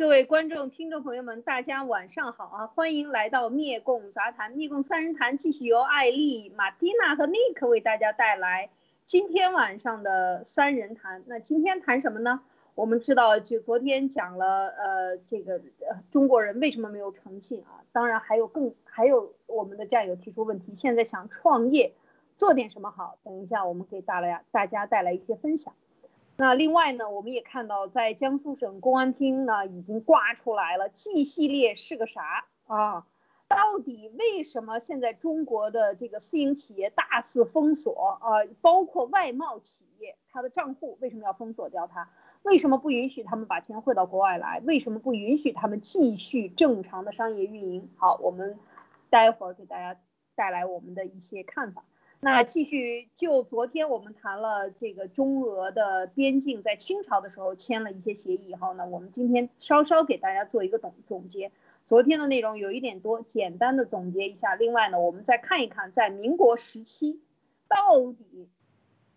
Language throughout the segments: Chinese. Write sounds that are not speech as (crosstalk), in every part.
各位观众、听众朋友们，大家晚上好啊！欢迎来到灭共杂谈，灭共三人谈继续由艾丽、马蒂娜和尼克为大家带来今天晚上的三人谈。那今天谈什么呢？我们知道，就昨天讲了，呃，这个中国人为什么没有诚信啊？当然还有更还有我们的战友提出问题，现在想创业，做点什么好？等一下我们给大家大家带来一些分享。那另外呢，我们也看到，在江苏省公安厅呢，已经挂出来了 G 系列是个啥啊？到底为什么现在中国的这个私营企业大肆封锁啊？包括外贸企业，它的账户为什么要封锁掉它？为什么不允许他们把钱汇到国外来？为什么不允许他们继续正常的商业运营？好，我们待会儿给大家带来我们的一些看法。那继续就昨天我们谈了这个中俄的边境，在清朝的时候签了一些协议以后呢，我们今天稍稍给大家做一个总总结。昨天的内容有一点多，简单的总结一下。另外呢，我们再看一看在民国时期，到底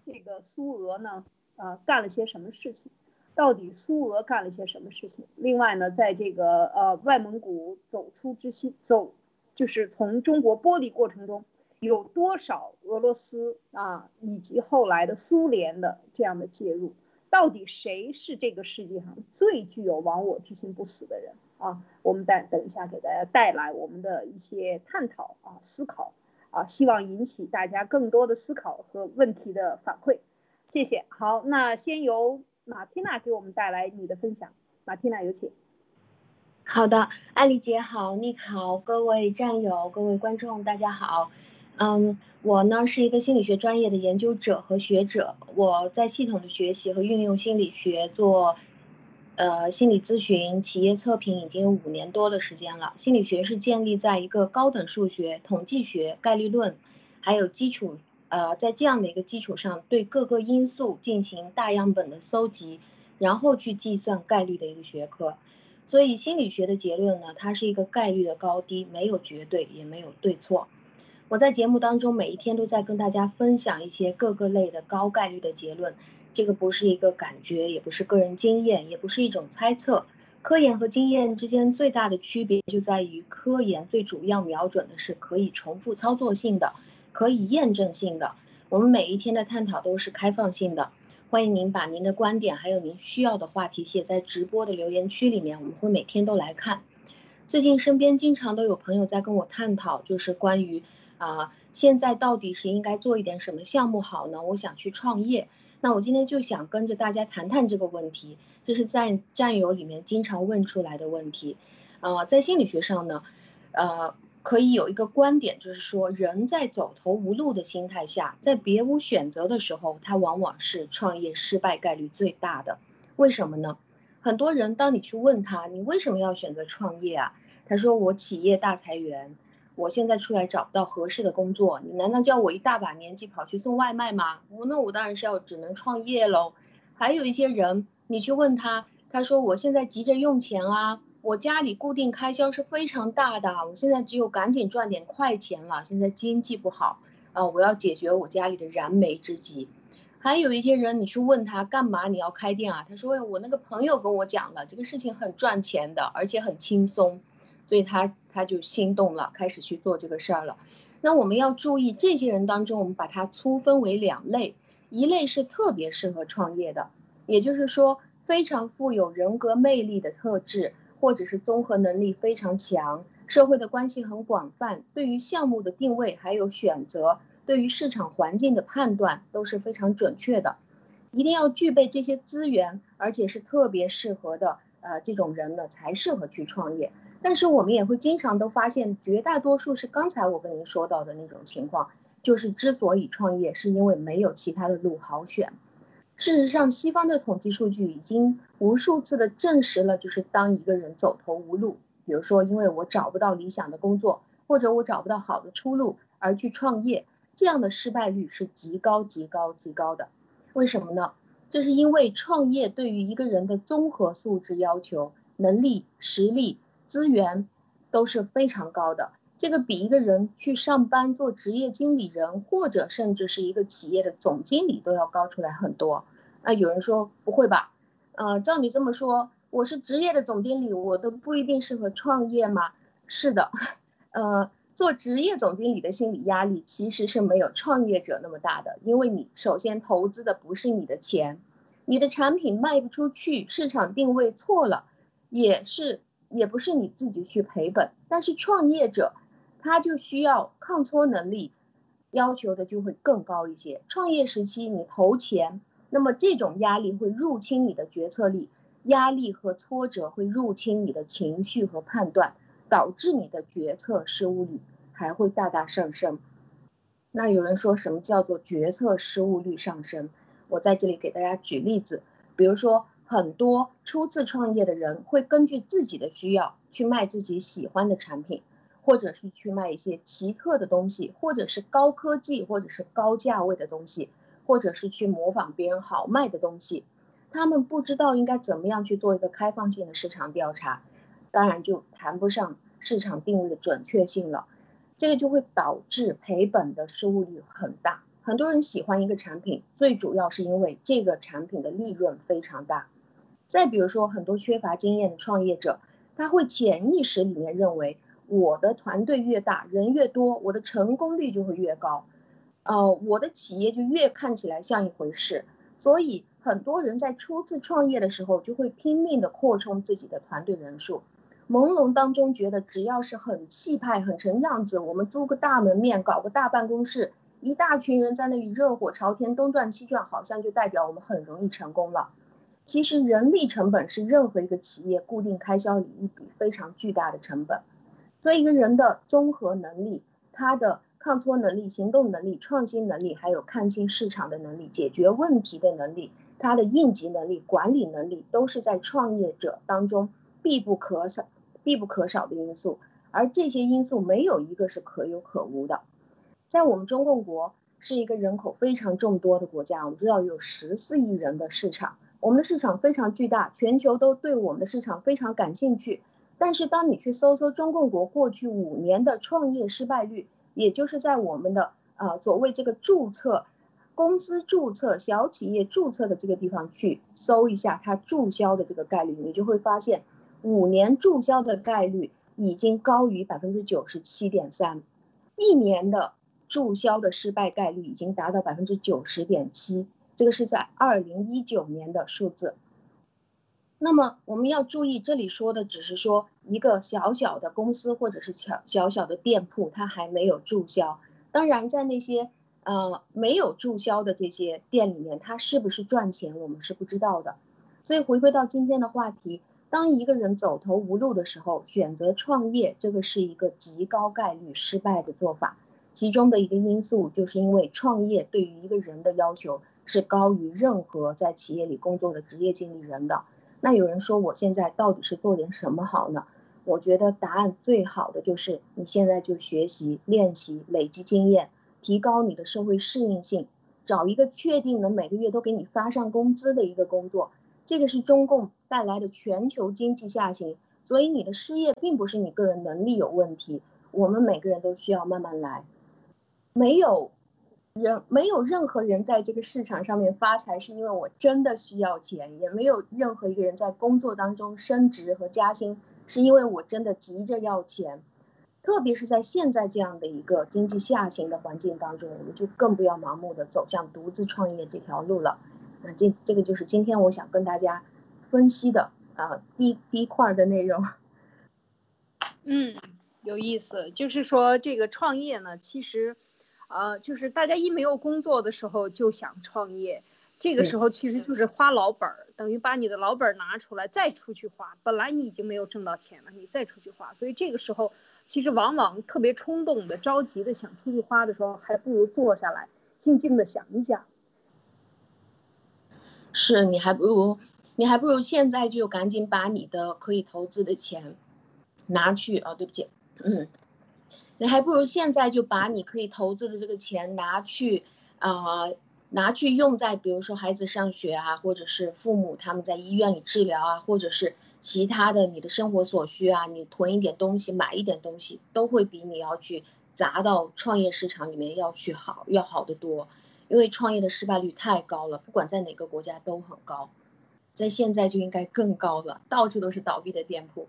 这个苏俄呢，呃，干了些什么事情？到底苏俄干了些什么事情？另外呢，在这个呃外蒙古走出之心，走就是从中国剥离过程中。有多少俄罗斯啊，以及后来的苏联的这样的介入，到底谁是这个世界上最具有亡我之心不死的人啊？我们等等一下给大家带来我们的一些探讨啊、思考啊，希望引起大家更多的思考和问题的反馈。谢谢。好，那先由马蒂娜给我们带来你的分享。马蒂娜，有请。好的，艾丽姐好，你好，各位战友、各位观众，大家好。嗯，我呢是一个心理学专业的研究者和学者，我在系统的学习和运用心理学做，呃，心理咨询、企业测评已经有五年多的时间了。心理学是建立在一个高等数学、统计学、概率论，还有基础，呃，在这样的一个基础上，对各个因素进行大样本的搜集，然后去计算概率的一个学科。所以心理学的结论呢，它是一个概率的高低，没有绝对，也没有对错。我在节目当中每一天都在跟大家分享一些各个类的高概率的结论，这个不是一个感觉，也不是个人经验，也不是一种猜测。科研和经验之间最大的区别就在于，科研最主要瞄准的是可以重复操作性的，可以验证性的。我们每一天的探讨都是开放性的，欢迎您把您的观点还有您需要的话题写在直播的留言区里面，我们会每天都来看。最近身边经常都有朋友在跟我探讨，就是关于。啊，现在到底是应该做一点什么项目好呢？我想去创业，那我今天就想跟着大家谈谈这个问题，这是在战友里面经常问出来的问题。啊，在心理学上呢，呃，可以有一个观点，就是说人在走投无路的心态下，在别无选择的时候，他往往是创业失败概率最大的。为什么呢？很多人当你去问他，你为什么要选择创业啊？他说我企业大裁员。我现在出来找不到合适的工作，你难道叫我一大把年纪跑去送外卖吗？那我当然是要只能创业喽。还有一些人，你去问他，他说我现在急着用钱啊，我家里固定开销是非常大的，我现在只有赶紧赚点快钱了。现在经济不好啊，我要解决我家里的燃眉之急。还有一些人，你去问他干嘛你要开店啊？他说我那个朋友跟我讲了，这个事情很赚钱的，而且很轻松。所以他他就心动了，开始去做这个事儿了。那我们要注意，这些人当中，我们把它粗分为两类，一类是特别适合创业的，也就是说非常富有人格魅力的特质，或者是综合能力非常强，社会的关系很广泛，对于项目的定位还有选择，对于市场环境的判断都是非常准确的。一定要具备这些资源，而且是特别适合的，呃，这种人呢才适合去创业。但是我们也会经常都发现，绝大多数是刚才我跟您说到的那种情况，就是之所以创业，是因为没有其他的路好选。事实上，西方的统计数据已经无数次的证实了，就是当一个人走投无路，比如说因为我找不到理想的工作，或者我找不到好的出路而去创业，这样的失败率是极高极高极高的。为什么呢？这是因为创业对于一个人的综合素质要求、能力、实力。资源都是非常高的，这个比一个人去上班做职业经理人，或者甚至是一个企业的总经理都要高出来很多。啊，有人说不会吧？呃，照你这么说，我是职业的总经理，我都不一定适合创业吗？是的，(laughs) 呃，做职业总经理的心理压力其实是没有创业者那么大的，因为你首先投资的不是你的钱，你的产品卖不出去，市场定位错了，也是也不是你自己去赔本。但是创业者，他就需要抗挫能力，要求的就会更高一些。创业时期你投钱，那么这种压力会入侵你的决策力。压力和挫折会入侵你的情绪和判断，导致你的决策失误率还会大大上升。那有人说什么叫做决策失误率上升？我在这里给大家举例子，比如说很多初次创业的人会根据自己的需要去卖自己喜欢的产品，或者是去卖一些奇特的东西，或者是高科技，或者是高价位的东西，或者是去模仿别人好卖的东西。他们不知道应该怎么样去做一个开放性的市场调查，当然就谈不上市场定位的准确性了。这个就会导致赔本的失误率很大。很多人喜欢一个产品，最主要是因为这个产品的利润非常大。再比如说，很多缺乏经验的创业者，他会潜意识里面认为，我的团队越大，人越多，我的成功率就会越高，呃，我的企业就越看起来像一回事，所以。很多人在初次创业的时候，就会拼命的扩充自己的团队人数，朦胧当中觉得只要是很气派、很成样子，我们租个大门面，搞个大办公室，一大群人在那里热火朝天，东转西转，好像就代表我们很容易成功了。其实人力成本是任何一个企业固定开销里一笔非常巨大的成本，所以一个人的综合能力，他的。抗挫能力、行动能力、创新能力，还有看清市场的能力、解决问题的能力，他的应急能力、管理能力，都是在创业者当中必不可少、必不可少的因素。而这些因素没有一个是可有可无的。在我们中共国是一个人口非常众多的国家，我们知道有十四亿人的市场，我们的市场非常巨大，全球都对我们的市场非常感兴趣。但是当你去搜搜中共国过去五年的创业失败率，也就是在我们的呃所谓这个注册公司注册小企业注册的这个地方去搜一下它注销的这个概率，你就会发现五年注销的概率已经高于百分之九十七点三，一年的注销的失败概率已经达到百分之九十点七，这个是在二零一九年的数字。那么我们要注意，这里说的只是说一个小小的公司或者是小小小的店铺，它还没有注销。当然，在那些呃没有注销的这些店里面，它是不是赚钱，我们是不知道的。所以回归到今天的话题，当一个人走投无路的时候，选择创业，这个是一个极高概率失败的做法。其中的一个因素，就是因为创业对于一个人的要求是高于任何在企业里工作的职业经理人的。那有人说我现在到底是做点什么好呢？我觉得答案最好的就是你现在就学习、练习、累积经验，提高你的社会适应性，找一个确定能每个月都给你发上工资的一个工作。这个是中共带来的全球经济下行，所以你的失业并不是你个人能力有问题，我们每个人都需要慢慢来，没有。人没有任何人在这个市场上面发财，是因为我真的需要钱；也没有任何一个人在工作当中升职和加薪，是因为我真的急着要钱。特别是在现在这样的一个经济下行的环境当中，我们就更不要盲目的走向独自创业这条路了。那这这个就是今天我想跟大家分析的啊第一第一块的内容。嗯，有意思，就是说这个创业呢，其实。呃，就是大家一没有工作的时候就想创业，这个时候其实就是花老本儿，等于把你的老本儿拿出来再出去花。本来你已经没有挣到钱了，你再出去花，所以这个时候其实往往特别冲动的、着急的想出去花的时候，还不如坐下来静静的想一想。是你还不如你还不如现在就赶紧把你的可以投资的钱拿去啊！对不起，嗯。你还不如现在就把你可以投资的这个钱拿去，啊，拿去用在比如说孩子上学啊，或者是父母他们在医院里治疗啊，或者是其他的你的生活所需啊，你囤一点东西，买一点东西，都会比你要去砸到创业市场里面要去好，要好得多。因为创业的失败率太高了，不管在哪个国家都很高。在现在就应该更高了，到处都是倒闭的店铺。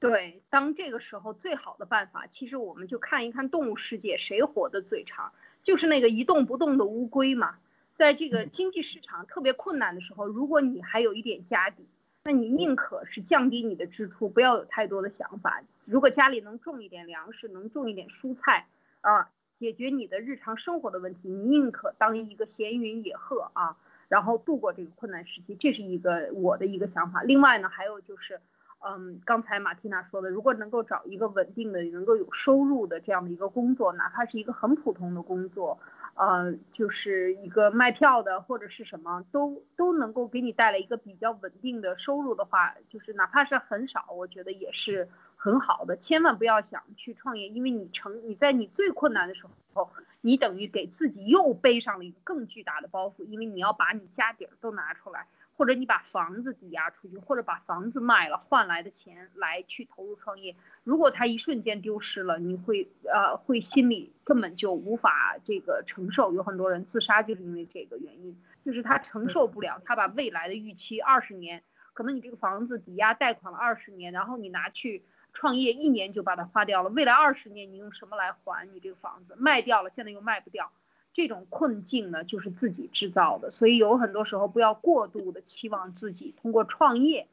对，当这个时候最好的办法，其实我们就看一看动物世界谁活得最长，就是那个一动不动的乌龟嘛。在这个经济市场特别困难的时候，如果你还有一点家底，那你宁可是降低你的支出，不要有太多的想法。如果家里能种一点粮食，能种一点蔬菜，啊，解决你的日常生活的问题，你宁可当一个闲云野鹤啊，然后度过这个困难时期，这是一个我的一个想法。另外呢，还有就是。嗯，刚才马蒂娜说的，如果能够找一个稳定的、能够有收入的这样的一个工作，哪怕是一个很普通的工作，呃，就是一个卖票的或者是什么，都都能够给你带来一个比较稳定的收入的话，就是哪怕是很少，我觉得也是很好的。千万不要想去创业，因为你成你在你最困难的时候，你等于给自己又背上了一个更巨大的包袱，因为你要把你家底儿都拿出来。或者你把房子抵押出去，或者把房子卖了换来的钱来去投入创业，如果他一瞬间丢失了，你会呃会心里根本就无法这个承受。有很多人自杀就是因为这个原因，就是他承受不了，他把未来的预期二十年，可能你这个房子抵押贷款了二十年，然后你拿去创业一年就把它花掉了，未来二十年你用什么来还你这个房子？卖掉了，现在又卖不掉。这种困境呢，就是自己制造的，所以有很多时候不要过度的期望自己通过创业，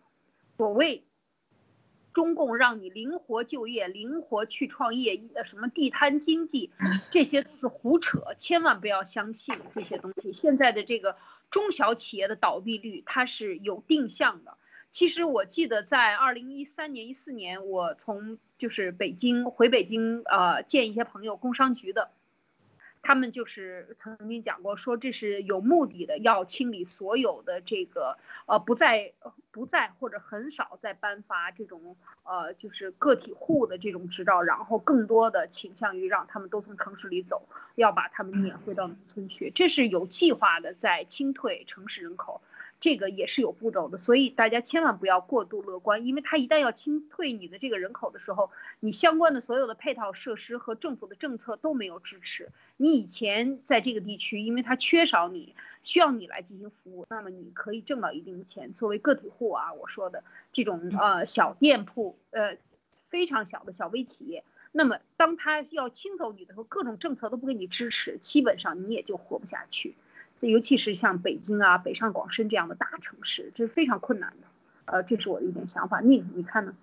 所谓中共让你灵活就业、灵活去创业，呃，什么地摊经济，这些都是胡扯，千万不要相信这些东西。现在的这个中小企业的倒闭率，它是有定向的。其实我记得在二零一三年、一四年，我从就是北京回北京，呃，见一些朋友，工商局的。他们就是曾经讲过，说这是有目的的，要清理所有的这个呃不再不再或者很少再颁发这种呃就是个体户的这种执照，然后更多的倾向于让他们都从城市里走，要把他们撵回到农村去，这是有计划的在清退城市人口。这个也是有步骤的，所以大家千万不要过度乐观，因为他一旦要清退你的这个人口的时候，你相关的所有的配套设施和政府的政策都没有支持。你以前在这个地区，因为它缺少你，需要你来进行服务，那么你可以挣到一定的钱。作为个体户啊，我说的这种呃小店铺，呃非常小的小微企业，那么当他要清走你的时候，各种政策都不给你支持，基本上你也就活不下去。这尤其是像北京啊、北上广深这样的大城市，这是非常困难的。呃，这是我的一点想法。你你看呢？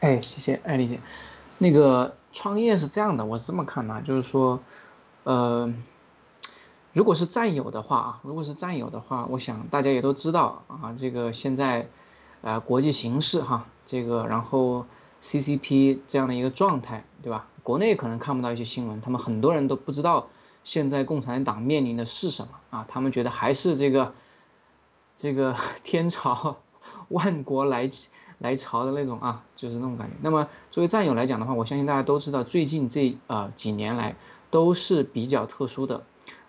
哎，谢谢艾丽姐。那个创业是这样的，我是这么看的，就是说，呃，如果是战友的话啊，如果是战友的话，我想大家也都知道啊，这个现在，呃，国际形势哈，这个然后 CCP 这样的一个状态，对吧？国内可能看不到一些新闻，他们很多人都不知道现在共产党面临的是什么啊？他们觉得还是这个这个 (laughs) 天朝 (laughs) 万国来来朝的那种啊，就是那种感觉。那么作为战友来讲的话，我相信大家都知道，最近这呃几年来都是比较特殊的。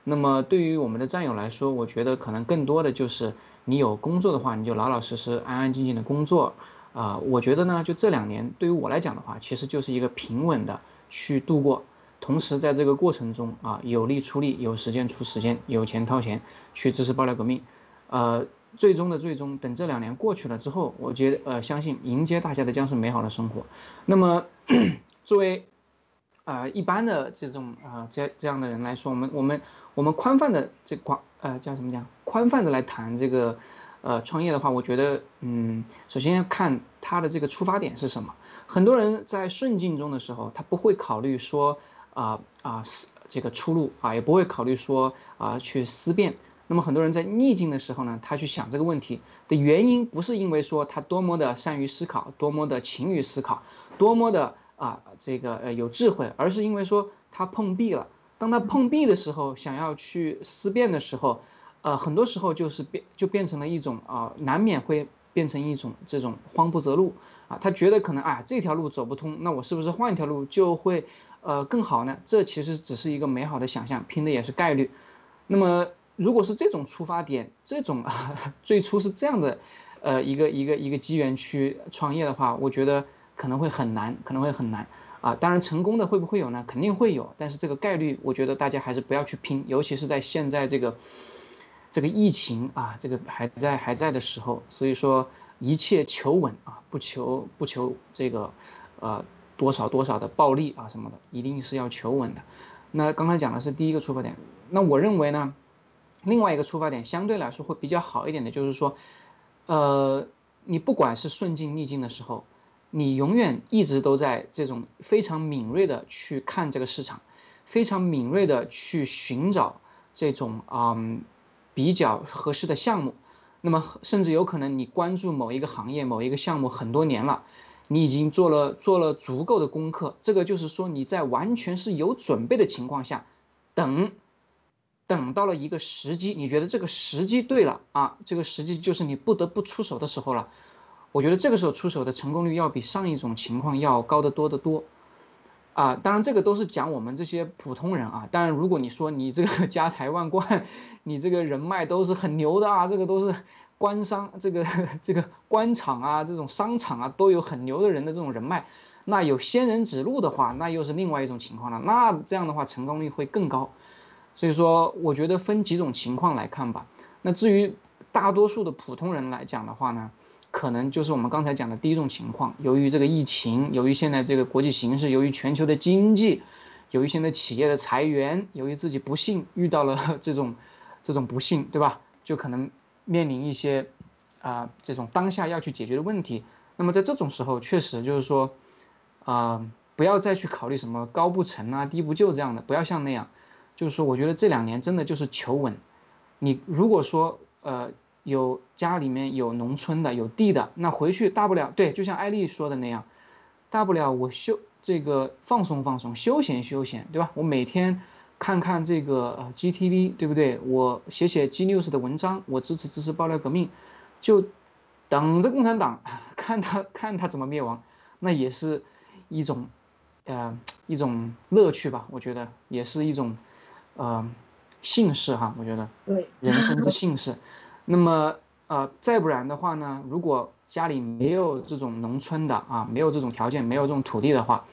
那么对于我们的战友来说，我觉得可能更多的就是你有工作的话，你就老老实实、安安静静的工作啊。我觉得呢，就这两年对于我来讲的话，其实就是一个平稳的。去度过，同时在这个过程中啊，有力出力，有时间出时间，有钱掏钱去支持爆料革命，呃，最终的最终，等这两年过去了之后，我觉得呃，相信迎接大家的将是美好的生活。那么，(coughs) 作为啊一般的这种啊这这样的人来说，我们我们我们宽泛的这广呃叫什么讲宽泛的来谈这个呃创业的话，我觉得嗯，首先要看他的这个出发点是什么。很多人在顺境中的时候，他不会考虑说啊啊这个出路啊，也不会考虑说啊去思辨。那么很多人在逆境的时候呢，他去想这个问题的原因，不是因为说他多么的善于思考，多么的勤于思考，多么的啊这个呃有智慧，而是因为说他碰壁了。当他碰壁的时候，想要去思辨的时候，呃很多时候就是变就变成了一种啊难免会。变成一种这种慌不择路啊，他觉得可能啊这条路走不通，那我是不是换一条路就会呃更好呢？这其实只是一个美好的想象，拼的也是概率。那么如果是这种出发点，这种啊 (laughs) 最初是这样的呃一个一个一个机缘去创业的话，我觉得可能会很难，可能会很难。啊，当然成功的会不会有呢？肯定会有，但是这个概率，我觉得大家还是不要去拼，尤其是在现在这个这个疫情啊，这个还在还在的时候，所以说一切求稳啊，不求不求这个呃多少多少的暴利啊什么的，一定是要求稳的。那刚才讲的是第一个出发点，那我认为呢，另外一个出发点相对来说会比较好一点的，就是说，呃，你不管是顺境逆境的时候。你永远一直都在这种非常敏锐的去看这个市场，非常敏锐的去寻找这种啊比较合适的项目。那么甚至有可能你关注某一个行业、某一个项目很多年了，你已经做了做了足够的功课。这个就是说你在完全是有准备的情况下，等等到了一个时机，你觉得这个时机对了啊，这个时机就是你不得不出手的时候了。我觉得这个时候出手的成功率要比上一种情况要高得多得多，啊，当然这个都是讲我们这些普通人啊。当然，如果你说你这个 (laughs) 家财万贯，你这个人脉都是很牛的啊，这个都是官商，这个这个官场啊，这种商场啊，都有很牛的人的这种人脉，那有仙人指路的话，那又是另外一种情况了。那这样的话，成功率会更高。所以说，我觉得分几种情况来看吧。那至于大多数的普通人来讲的话呢？可能就是我们刚才讲的第一种情况，由于这个疫情，由于现在这个国际形势，由于全球的经济，由于现在企业的裁员，由于自己不幸遇到了 (laughs) 这种这种不幸，对吧？就可能面临一些啊这种当下要去解决的问题。那么在这种时候，确实就是说，啊不要再去考虑什么高不成啊低不就这样的，不要像那样。就是说，我觉得这两年真的就是求稳。你如果说呃。有家里面有农村的有地的，那回去大不了对，就像艾丽说的那样，大不了我休这个放松放松，休闲休闲，对吧？我每天看看这个 GTV，对不对？我写写 G News 的文章，我支持支持爆料革命，就等着共产党 (laughs) 看他看他怎么灭亡，那也是一种呃一种乐趣吧？我觉得也是一种呃幸事哈，我觉得对人生之幸事。那么，呃，再不然的话呢？如果家里没有这种农村的啊，没有这种条件，没有这种土地的话，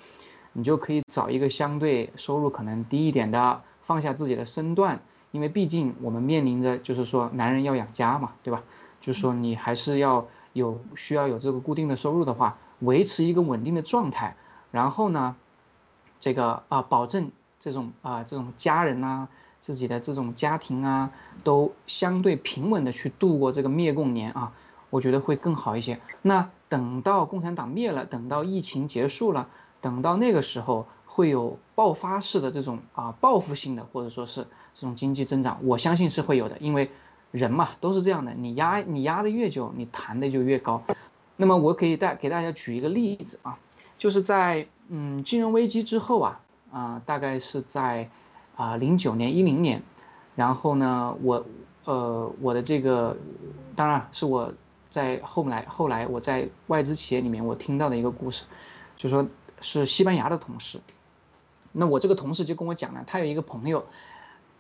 你就可以找一个相对收入可能低一点的，放下自己的身段，因为毕竟我们面临着就是说，男人要养家嘛，对吧？就是说你还是要有需要有这个固定的收入的话，维持一个稳定的状态，然后呢，这个啊，保证这种啊这种家人呐。自己的这种家庭啊，都相对平稳的去度过这个灭共年啊，我觉得会更好一些。那等到共产党灭了，等到疫情结束了，等到那个时候会有爆发式的这种啊报复性的，或者说是这种经济增长，我相信是会有的，因为人嘛都是这样的，你压你压的越久，你弹的就越高。那么我可以带给大家举一个例子啊，就是在嗯金融危机之后啊啊大概是在。啊，零九年、一零年，然后呢，我，呃，我的这个，当然是我在后来后来我在外资企业里面我听到的一个故事，就说是西班牙的同事，那我这个同事就跟我讲了，他有一个朋友，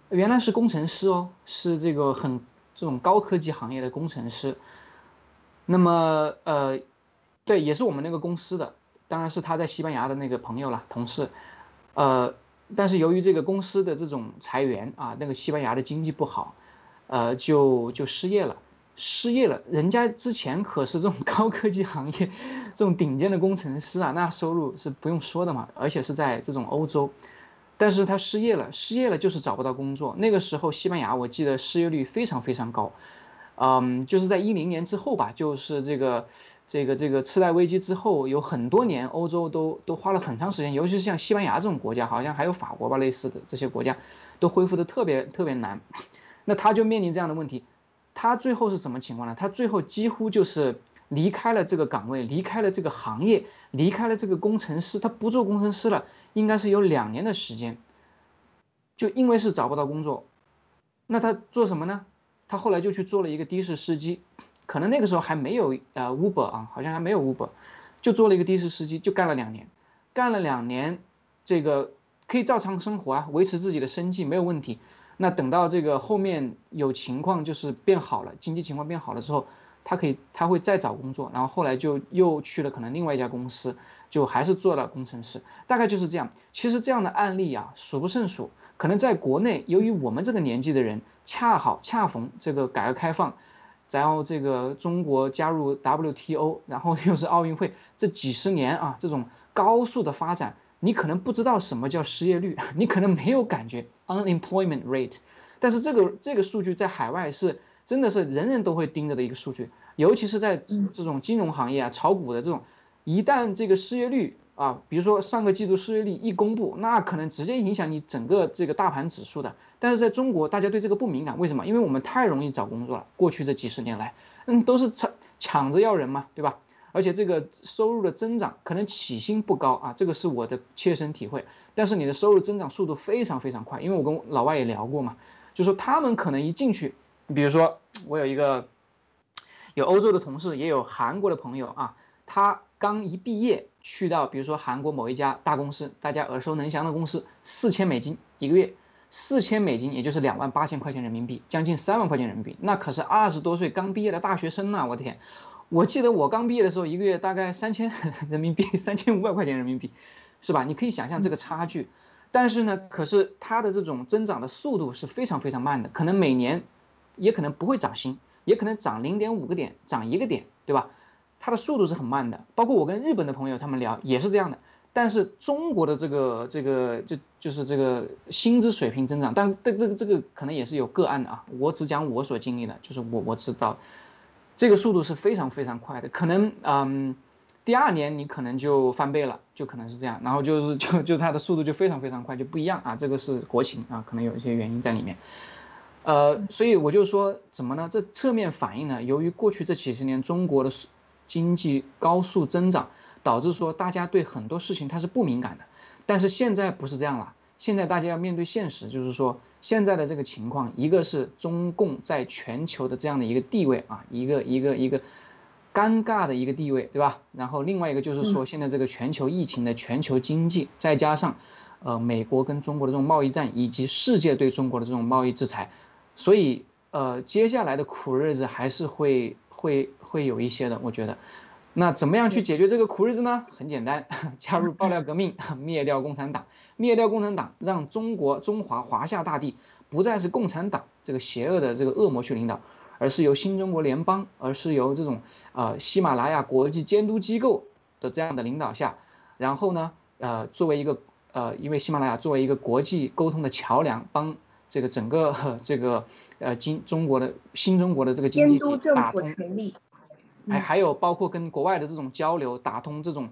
原来是工程师哦，是这个很这种高科技行业的工程师，那么呃，对，也是我们那个公司的，当然是他在西班牙的那个朋友了，同事，呃。但是由于这个公司的这种裁员啊，那个西班牙的经济不好，呃，就就失业了，失业了。人家之前可是这种高科技行业，这种顶尖的工程师啊，那收入是不用说的嘛，而且是在这种欧洲。但是他失业了，失业了就是找不到工作。那个时候西班牙我记得失业率非常非常高，嗯，就是在一零年之后吧，就是这个。这个这个次贷危机之后，有很多年，欧洲都都花了很长时间，尤其是像西班牙这种国家，好像还有法国吧，类似的这些国家，都恢复的特别特别难。那他就面临这样的问题，他最后是什么情况呢？他最后几乎就是离开了这个岗位，离开了这个行业，离开了这个工程师，他不做工程师了，应该是有两年的时间。就因为是找不到工作，那他做什么呢？他后来就去做了一个的士司机。可能那个时候还没有呃 Uber 啊，好像还没有 Uber，就做了一个的士司机，就干了两年，干了两年，这个可以照常生活啊，维持自己的生计没有问题。那等到这个后面有情况就是变好了，经济情况变好了之后，他可以他会再找工作，然后后来就又去了可能另外一家公司，就还是做了工程师，大概就是这样。其实这样的案例啊数不胜数，可能在国内，由于我们这个年纪的人恰好恰逢这个改革开放，然后这个中国加入 WTO，然后又是奥运会，这几十年啊这种高速的发展。你可能不知道什么叫失业率，你可能没有感觉 unemployment rate，但是这个这个数据在海外是真的是人人都会盯着的一个数据，尤其是在这种金融行业啊、炒股的这种，一旦这个失业率啊，比如说上个季度失业率一公布，那可能直接影响你整个这个大盘指数的。但是在中国，大家对这个不敏感，为什么？因为我们太容易找工作了，过去这几十年来，嗯，都是抢抢着要人嘛，对吧？而且这个收入的增长可能起薪不高啊，这个是我的切身体会。但是你的收入增长速度非常非常快，因为我跟老外也聊过嘛，就说他们可能一进去，比如说我有一个有欧洲的同事，也有韩国的朋友啊，他刚一毕业去到比如说韩国某一家大公司，大家耳熟能详的公司，四千美金一个月，四千美金也就是两万八千块钱人民币，将近三万块钱人民币，那可是二十多岁刚毕业的大学生呐，我的天！我记得我刚毕业的时候，一个月大概三千 (laughs) 人民币，三千五百块钱人民币，是吧？你可以想象这个差距。但是呢，可是它的这种增长的速度是非常非常慢的，可能每年也可能不会涨薪，也可能涨零点五个点，涨一个点，对吧？它的速度是很慢的。包括我跟日本的朋友他们聊也是这样的。但是中国的这个这个就就是这个薪资水平增长，但这这个这个可能也是有个案的啊。我只讲我所经历的，就是我我知道。这个速度是非常非常快的，可能嗯，第二年你可能就翻倍了，就可能是这样，然后就是就就它的速度就非常非常快，就不一样啊，这个是国情啊，可能有一些原因在里面，呃，所以我就说怎么呢？这侧面反映了，由于过去这几十年中国的经济高速增长，导致说大家对很多事情它是不敏感的，但是现在不是这样了。现在大家要面对现实，就是说现在的这个情况，一个是中共在全球的这样的一个地位啊，一个一个一个尴尬的一个地位，对吧？然后另外一个就是说现在这个全球疫情的全球经济，再加上呃美国跟中国的这种贸易战，以及世界对中国的这种贸易制裁，所以呃接下来的苦日子还是会会会有一些的，我觉得。那怎么样去解决这个苦日子呢？很简单，(laughs) 加入爆料革命，灭掉共产党，灭掉共产党，让中国中华华夏大地不再是共产党这个邪恶的这个恶魔去领导，而是由新中国联邦，而是由这种呃喜马拉雅国际监督机构的这样的领导下，然后呢，呃，作为一个呃，因为喜马拉雅作为一个国际沟通的桥梁，帮这个整个这个呃经中国的新中国的这个经济打通。还还有包括跟国外的这种交流，打通这种，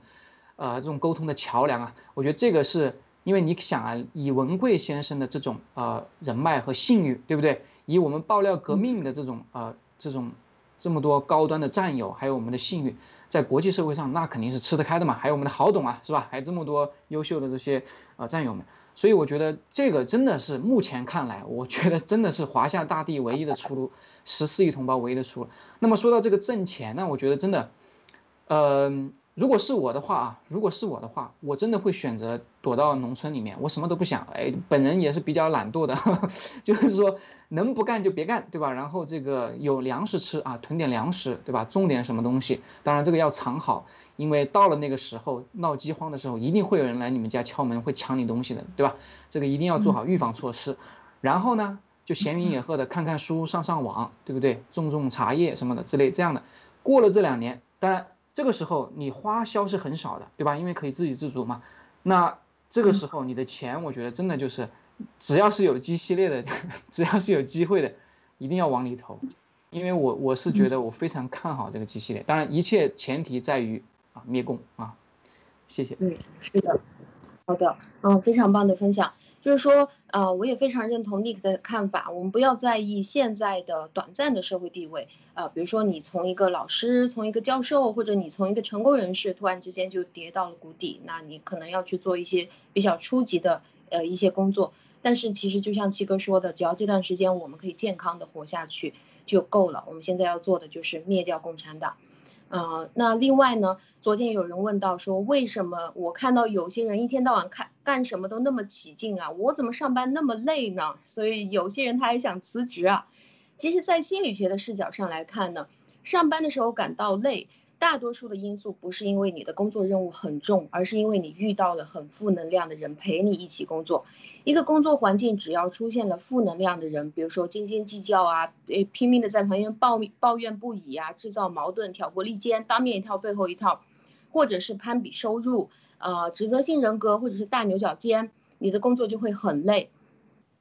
呃，这种沟通的桥梁啊，我觉得这个是因为你想啊，以文贵先生的这种呃人脉和信誉，对不对？以我们爆料革命的这种呃这种这么多高端的战友，还有我们的信誉，在国际社会上那肯定是吃得开的嘛。还有我们的郝董啊，是吧？还有这么多优秀的这些呃战友们。所以我觉得这个真的是目前看来，我觉得真的是华夏大地唯一的出路，十四亿同胞唯一的出路。那么说到这个挣钱呢，我觉得真的，呃。如果是我的话啊，如果是我的话，我真的会选择躲到农村里面，我什么都不想。哎，本人也是比较懒惰的，(laughs) 就是说能不干就别干，对吧？然后这个有粮食吃啊，囤点粮食，对吧？种点什么东西，当然这个要藏好，因为到了那个时候闹饥荒的时候，一定会有人来你们家敲门，会抢你东西的，对吧？这个一定要做好预防措施。然后呢，就闲云野鹤的看看书，上上网，对不对？种种茶叶什么的之类这样的。过了这两年，当然。这个时候你花销是很少的，对吧？因为可以自给自足嘛。那这个时候你的钱，我觉得真的就是，只要是有机系列的，(laughs) 只要是有机会的，一定要往里投。因为我我是觉得我非常看好这个机系列。当然，一切前提在于啊灭共啊。谢谢。嗯，是的。好的，嗯，非常棒的分享。就是说，呃，我也非常认同 Nick 的看法。我们不要在意现在的短暂的社会地位，呃，比如说你从一个老师，从一个教授，或者你从一个成功人士，突然之间就跌到了谷底，那你可能要去做一些比较初级的，呃，一些工作。但是其实就像七哥说的，只要这段时间我们可以健康的活下去就够了。我们现在要做的就是灭掉共产党。呃，那另外呢？昨天有人问到说，为什么我看到有些人一天到晚看干什么都那么起劲啊？我怎么上班那么累呢？所以有些人他还想辞职啊。其实，在心理学的视角上来看呢，上班的时候感到累，大多数的因素不是因为你的工作任务很重，而是因为你遇到了很负能量的人陪你一起工作。一个工作环境只要出现了负能量的人，比如说斤斤计较啊，诶拼命的在旁边抱抱怨不已啊，制造矛盾、挑拨离间，当面一套背后一套，或者是攀比收入，呃，指责性人格，或者是大牛角尖，你的工作就会很累。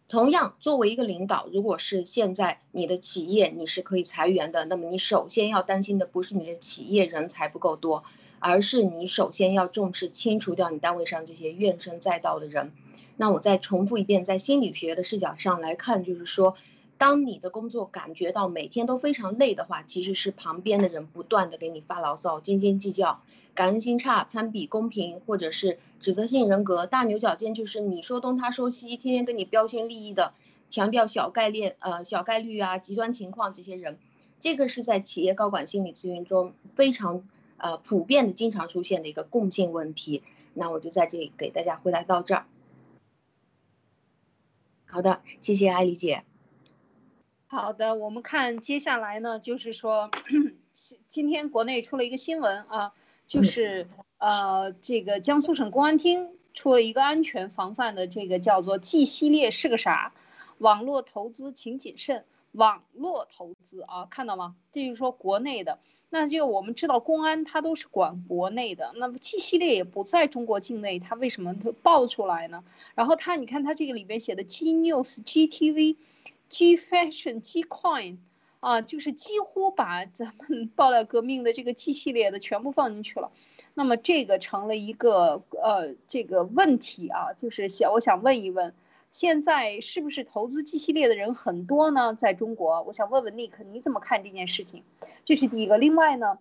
同样，作为一个领导，如果是现在你的企业你是可以裁员的，那么你首先要担心的不是你的企业人才不够多，而是你首先要重视清除掉你单位上这些怨声载道的人。那我再重复一遍，在心理学的视角上来看，就是说，当你的工作感觉到每天都非常累的话，其实是旁边的人不断的给你发牢骚、斤斤计较。感恩心差、攀比公平，或者是指责性人格、大牛角尖，就是你说东他说西，天天跟你标新立异的，强调小概率、呃小概率啊、极端情况这些人，这个是在企业高管心理咨询中非常呃普遍的、经常出现的一个共性问题。那我就在这里给大家回答到这儿。好的，谢谢艾丽姐。好的，我们看接下来呢，就是说今天国内出了一个新闻啊。就是呃，这个江苏省公安厅出了一个安全防范的这个叫做 G 系列是个啥？网络投资请谨慎。网络投资啊，看到吗？这就是说国内的，那就我们知道公安它都是管国内的，那么 G 系列也不在中国境内，它为什么它爆出来呢？然后它你看它这个里边写的 G News、G TV、G Fashion、G Coin。啊，就是几乎把咱们 (laughs) 爆料革命的这个 G 系列的全部放进去了，那么这个成了一个呃这个问题啊，就是想我想问一问，现在是不是投资 G 系列的人很多呢？在中国，我想问问 Nick，你怎么看这件事情？这是第一个。另外呢，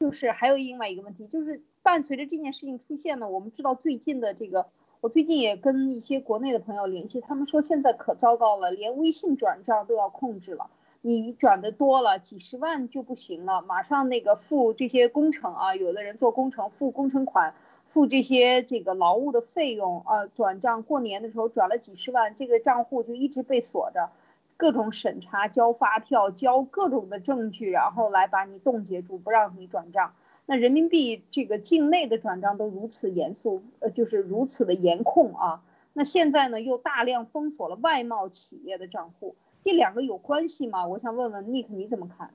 就是还有另外一个问题，就是伴随着这件事情出现呢，我们知道最近的这个，我最近也跟一些国内的朋友联系，他们说现在可糟糕了，连微信转账都要控制了。你转的多了，几十万就不行了，马上那个付这些工程啊，有的人做工程付工程款，付这些这个劳务的费用啊，转账过年的时候转了几十万，这个账户就一直被锁着，各种审查，交发票，交各种的证据，然后来把你冻结住，不让你转账。那人民币这个境内的转账都如此严肃，呃，就是如此的严控啊。那现在呢，又大量封锁了外贸企业的账户。这两个有关系吗？我想问问 Nick，你怎么看？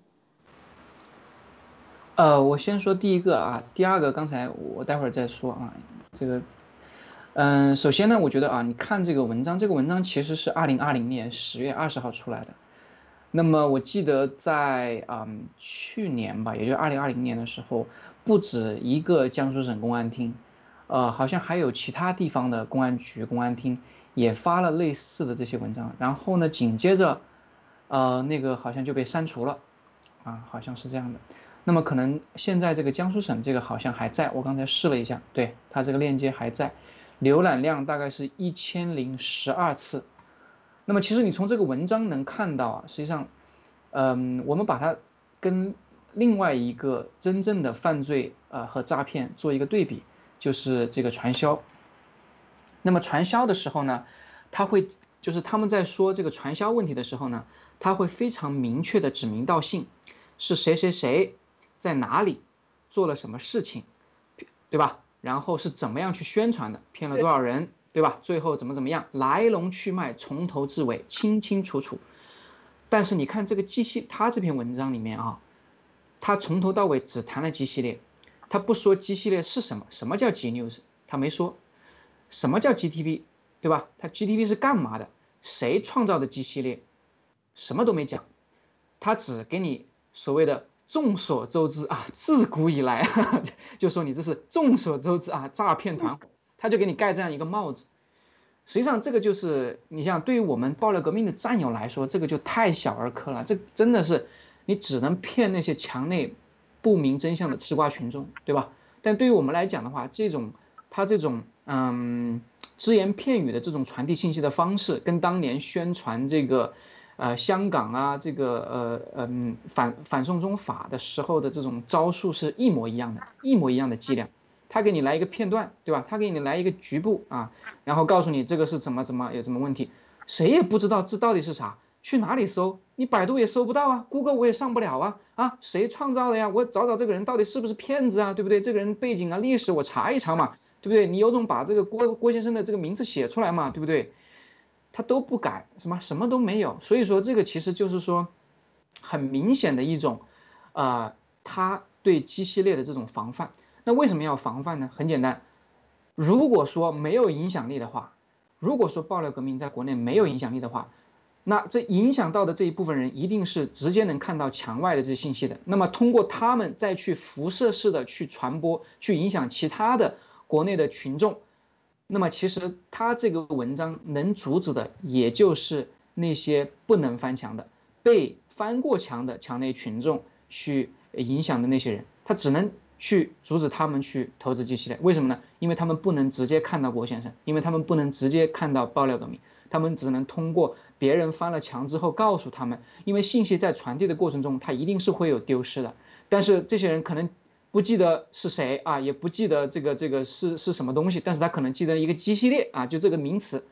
呃，我先说第一个啊，第二个刚才我待会儿再说啊。这个，嗯，首先呢，我觉得啊，你看这个文章，这个文章其实是二零二零年十月二十号出来的。那么我记得在嗯去年吧，也就二零二零年的时候，不止一个江苏省公安厅，呃，好像还有其他地方的公安局、公安厅。也发了类似的这些文章，然后呢，紧接着，呃，那个好像就被删除了，啊，好像是这样的。那么可能现在这个江苏省这个好像还在，我刚才试了一下，对它这个链接还在，浏览量大概是一千零十二次。那么其实你从这个文章能看到啊，实际上，嗯，我们把它跟另外一个真正的犯罪啊和诈骗做一个对比，就是这个传销。那么传销的时候呢，他会就是他们在说这个传销问题的时候呢，他会非常明确的指名道姓，是谁谁谁在哪里做了什么事情，对吧？然后是怎么样去宣传的，骗了多少人，对吧？最后怎么怎么样，来龙去脉从头至尾清清楚楚。但是你看这个机器他这篇文章里面啊，他从头到尾只谈了 G 系列，他不说 G 系列是什么，什么叫 G News，他没说。什么叫 GTV，对吧？它 GTV 是干嘛的？谁创造的 G 系列？什么都没讲，他只给你所谓的众所周知啊，自古以来 (laughs) 就说你这是众所周知啊，诈骗团伙，他就给你盖这样一个帽子。实际上，这个就是你像对于我们爆料革命的战友来说，这个就太小儿科了。这真的是你只能骗那些墙内不明真相的吃瓜群众，对吧？但对于我们来讲的话，这种他这种。嗯，只言片语的这种传递信息的方式，跟当年宣传这个，呃，香港啊，这个呃嗯反反送中法的时候的这种招数是一模一样的，一模一样的伎俩。他给你来一个片段，对吧？他给你来一个局部啊，然后告诉你这个是怎么怎么有什么问题，谁也不知道这到底是啥，去哪里搜？你百度也搜不到啊，Google 我也上不了啊啊，谁创造的呀？我找找这个人到底是不是骗子啊？对不对？这个人背景啊、历史我查一查嘛，对不对？你有种把这个郭郭先生的这个名字写出来嘛，对不对？他都不敢，什么什么都没有。所以说这个其实就是说，很明显的一种，呃，他对 G 系列的这种防范。那为什么要防范呢？很简单，如果说没有影响力的话，如果说爆料革命在国内没有影响力的话，那这影响到的这一部分人一定是直接能看到墙外的这些信息的。那么通过他们再去辐射式的去传播，去影响其他的国内的群众。那么其实他这个文章能阻止的，也就是那些不能翻墙的、被翻过墙的墙内群众去影响的那些人，他只能。去阻止他们去投资机系列，为什么呢？因为他们不能直接看到郭先生，因为他们不能直接看到爆料革命，他们只能通过别人翻了墙之后告诉他们，因为信息在传递的过程中，它一定是会有丢失的。但是这些人可能不记得是谁啊，也不记得这个这个是是什么东西，但是他可能记得一个机系列啊，就这个名词。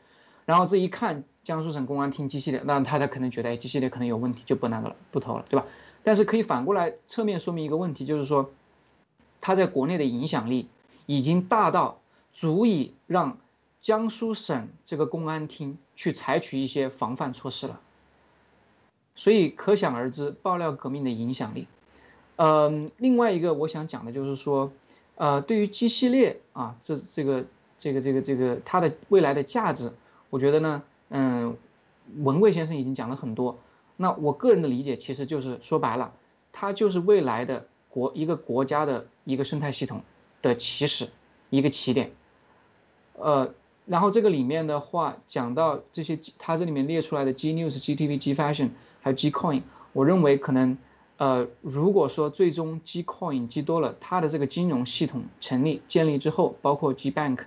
然后这一看江苏省公安厅机系列，那他他可能觉得哎机系列可能有问题，就不那个了，不投了，对吧？但是可以反过来侧面说明一个问题，就是说。他在国内的影响力已经大到足以让江苏省这个公安厅去采取一些防范措施了，所以可想而知爆料革命的影响力。嗯，另外一个我想讲的就是说，呃，对于 G 系列啊，这这个这个这个这个它的未来的价值，我觉得呢，嗯，文贵先生已经讲了很多。那我个人的理解其实就是说白了，它就是未来的。国一个国家的一个生态系统的起始，一个起点，呃，然后这个里面的话讲到这些，它这里面列出来的 G News、G TV、G Fashion 还有 G Coin，我认为可能，呃，如果说最终 G Coin 积多了，它的这个金融系统成立建立之后，包括 G Bank，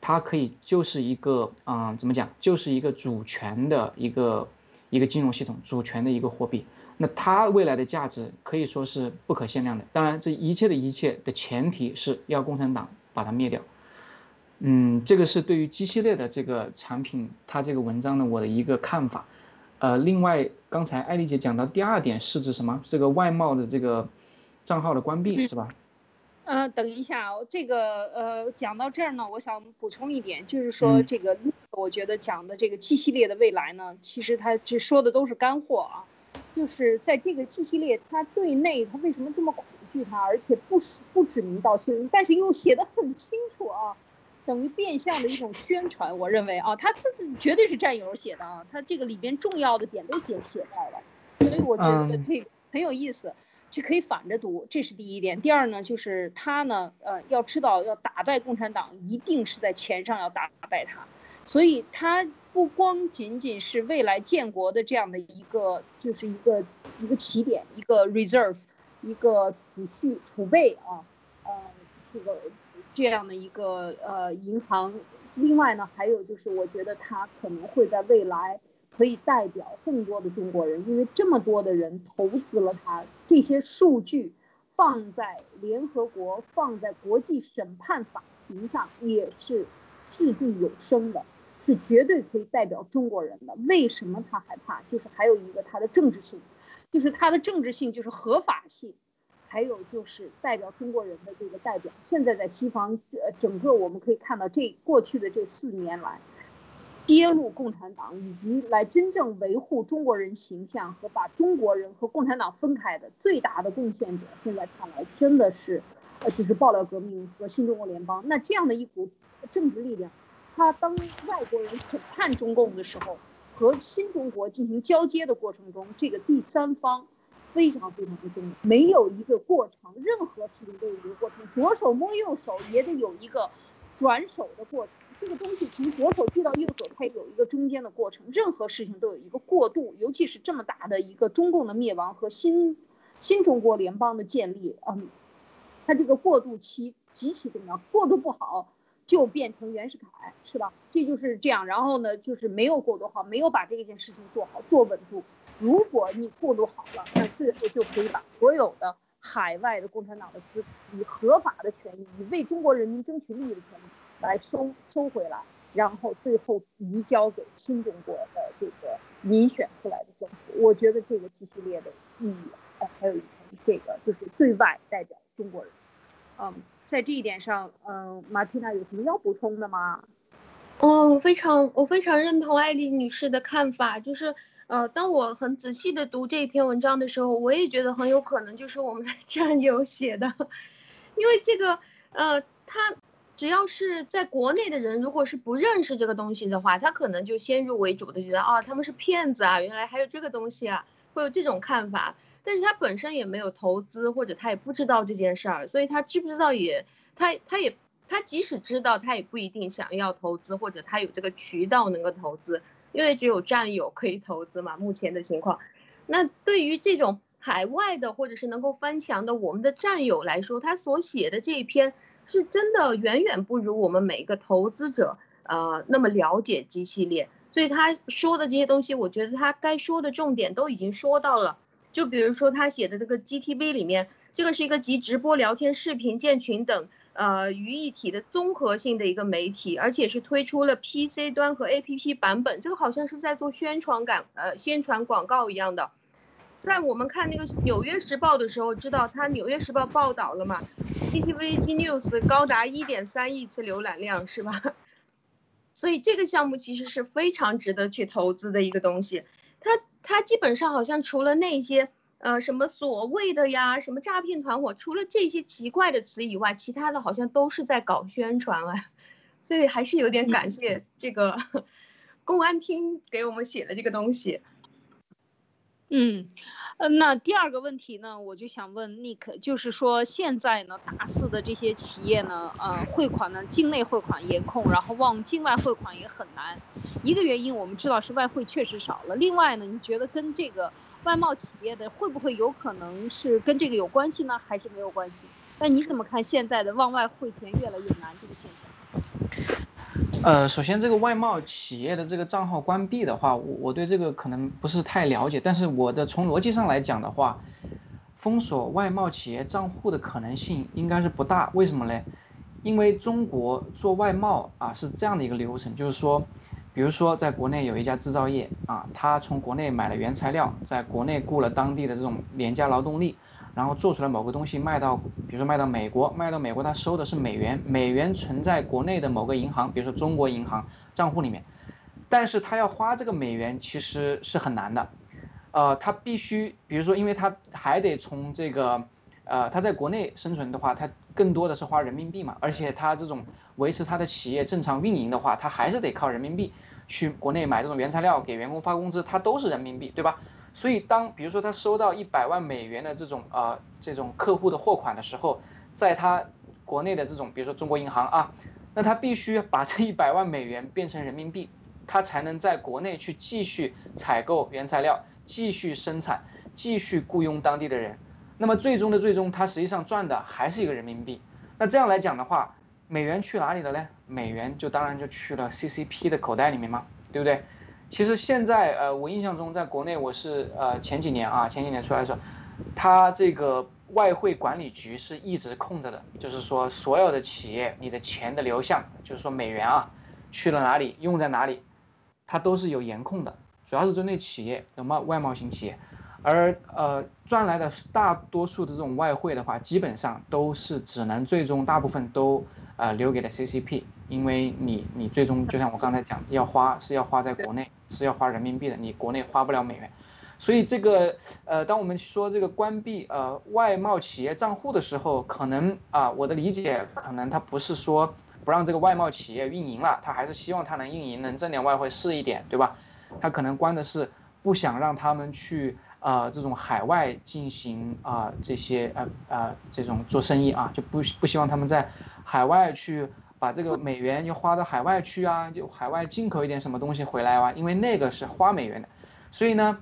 它可以就是一个，嗯，怎么讲，就是一个主权的一个一个金融系统，主权的一个货币。那它未来的价值可以说是不可限量的。当然，这一切的一切的前提是要共产党把它灭掉。嗯，这个是对于 G 系列的这个产品，它这个文章的我的一个看法。呃，另外，刚才艾丽姐讲到第二点是指什么？这个外贸的这个账号的关闭是吧？呃，等一下，这个呃讲到这儿呢，我想补充一点，就是说这个我觉得讲的这个 G 系列的未来呢，其实它这说的都是干货啊。就是在这个 G 系列，他对内他为什么这么恐惧他，而且不不指名道姓，但是又写的很清楚啊，等于变相的一种宣传。我认为啊，他这是绝对是战友写的啊，他这个里边重要的点都写写到了，所以我觉得这很有意思，这可以反着读，这是第一点。第二呢，就是他呢，呃，要知道要打败共产党，一定是在钱上要打败他。所以它不光仅仅是未来建国的这样的一个，就是一个一个起点，一个 reserve，一个储蓄储备啊，呃，这个这样的一个呃银行。另外呢，还有就是我觉得它可能会在未来可以代表更多的中国人，因为这么多的人投资了它，这些数据放在联合国、放在国际审判法庭上也是掷地有声的。是绝对可以代表中国人的。为什么他害怕？就是还有一个他的政治性，就是他的政治性就是合法性，还有就是代表中国人的这个代表。现在在西方，呃，整个我们可以看到，这过去的这四年来，揭露共产党以及来真正维护中国人形象和把中国人和共产党分开的最大的贡献者，现在看来真的是，呃，就是爆料革命和新中国联邦。那这样的一股政治力量。他当外国人审判中共的时候，和新中国进行交接的过程中，这个第三方非常非常的重要。没有一个过程，任何事情都有一个过程，左手摸右手也得有一个转手的过程。这个东西从左手递到右手，它有一个中间的过程。任何事情都有一个过渡，尤其是这么大的一个中共的灭亡和新新中国联邦的建立，嗯，它这个过渡期极其重要。过渡不好。就变成袁世凯，是吧？这就是这样。然后呢，就是没有过渡好，没有把这件事情做好、做稳住。如果你过渡好了，那最后就可以把所有的海外的共产党的资以合法的权益，以为中国人民争取利益的权利来收收回来，然后最后移交给新中国的这个民选出来的政府我觉得这个 G 系列的意义，呃，还有一层这个就是对外代表中国人。嗯，在这一点上，嗯，马蒂娜有什么要补充的吗？哦，我非常我非常认同艾丽女士的看法，就是呃，当我很仔细的读这一篇文章的时候，我也觉得很有可能就是我们的战友写的，因为这个呃，他只要是在国内的人，如果是不认识这个东西的话，他可能就先入为主的觉得啊，他们是骗子啊，原来还有这个东西啊，会有这种看法，但是他本身也没有投资，或者他也不知道这件事儿，所以他知不知道也他他也。他即使知道，他也不一定想要投资，或者他有这个渠道能够投资，因为只有战友可以投资嘛。目前的情况，那对于这种海外的或者是能够翻墙的我们的战友来说，他所写的这一篇是真的远远不如我们每一个投资者呃那么了解 G 系列。所以他说的这些东西，我觉得他该说的重点都已经说到了。就比如说他写的这个 GTV 里面，这个是一个集直播、聊天、视频、建群等。呃，于一体的综合性的一个媒体，而且是推出了 PC 端和 APP 版本，这个好像是在做宣传感，呃，宣传广告一样的。在我们看那个《纽约时报》的时候，知道它《纽约时报》报道了嘛？GTV G News 高达一点三亿次浏览量，是吧？(laughs) 所以这个项目其实是非常值得去投资的一个东西。它它基本上好像除了那些。呃，什么所谓的呀，什么诈骗团伙，除了这些奇怪的词以外，其他的好像都是在搞宣传啊，(laughs) 所以还是有点感谢这个 (laughs) 公安厅给我们写的这个东西。嗯，呃，那第二个问题呢，我就想问 Nick，就是说现在呢，大肆的这些企业呢，呃，汇款呢，境内汇款严控，然后往境外汇款也很难。一个原因我们知道是外汇确实少了，另外呢，你觉得跟这个？外贸企业的会不会有可能是跟这个有关系呢？还是没有关系？那你怎么看现在的往外汇钱越来越难这个现象？呃，首先这个外贸企业的这个账号关闭的话，我我对这个可能不是太了解，但是我的从逻辑上来讲的话，封锁外贸企业账户的可能性应该是不大。为什么呢？因为中国做外贸啊是这样的一个流程，就是说。比如说，在国内有一家制造业啊，他从国内买了原材料，在国内雇了当地的这种廉价劳动力，然后做出来某个东西卖到，比如说卖到美国，卖到美国他收的是美元，美元存在国内的某个银行，比如说中国银行账户里面，但是他要花这个美元其实是很难的，呃，他必须，比如说，因为他还得从这个，呃，他在国内生存的话，他更多的是花人民币嘛，而且他这种维持他的企业正常运营的话，他还是得靠人民币。去国内买这种原材料给员工发工资，他都是人民币，对吧？所以当比如说他收到一百万美元的这种呃这种客户的货款的时候，在他国内的这种比如说中国银行啊，那他必须把这一百万美元变成人民币，他才能在国内去继续采购原材料，继续生产，继续雇佣当地的人。那么最终的最终，他实际上赚的还是一个人民币。那这样来讲的话。美元去哪里了呢？美元就当然就去了 CCP 的口袋里面嘛，对不对？其实现在呃，我印象中在国内我是呃前几年啊，前几年出来的时候，它这个外汇管理局是一直控着的，就是说所有的企业你的钱的流向，就是说美元啊去了哪里，用在哪里，它都是有严控的，主要是针对企业，什么外贸型企业。而呃赚来的大多数的这种外汇的话，基本上都是只能最终大部分都呃留给了 CCP，因为你你最终就像我刚才讲，要花是要花在国内，是要花人民币的，你国内花不了美元，所以这个呃当我们说这个关闭呃外贸企业账户的时候，可能啊我的理解可能他不是说不让这个外贸企业运营了，他还是希望他能运营，能挣点外汇是一点，对吧？他可能关的是不想让他们去。啊，这种海外进行啊这些呃呃这种做生意啊，就不不希望他们在海外去把这个美元又花到海外去啊，就海外进口一点什么东西回来啊，因为那个是花美元的，所以呢，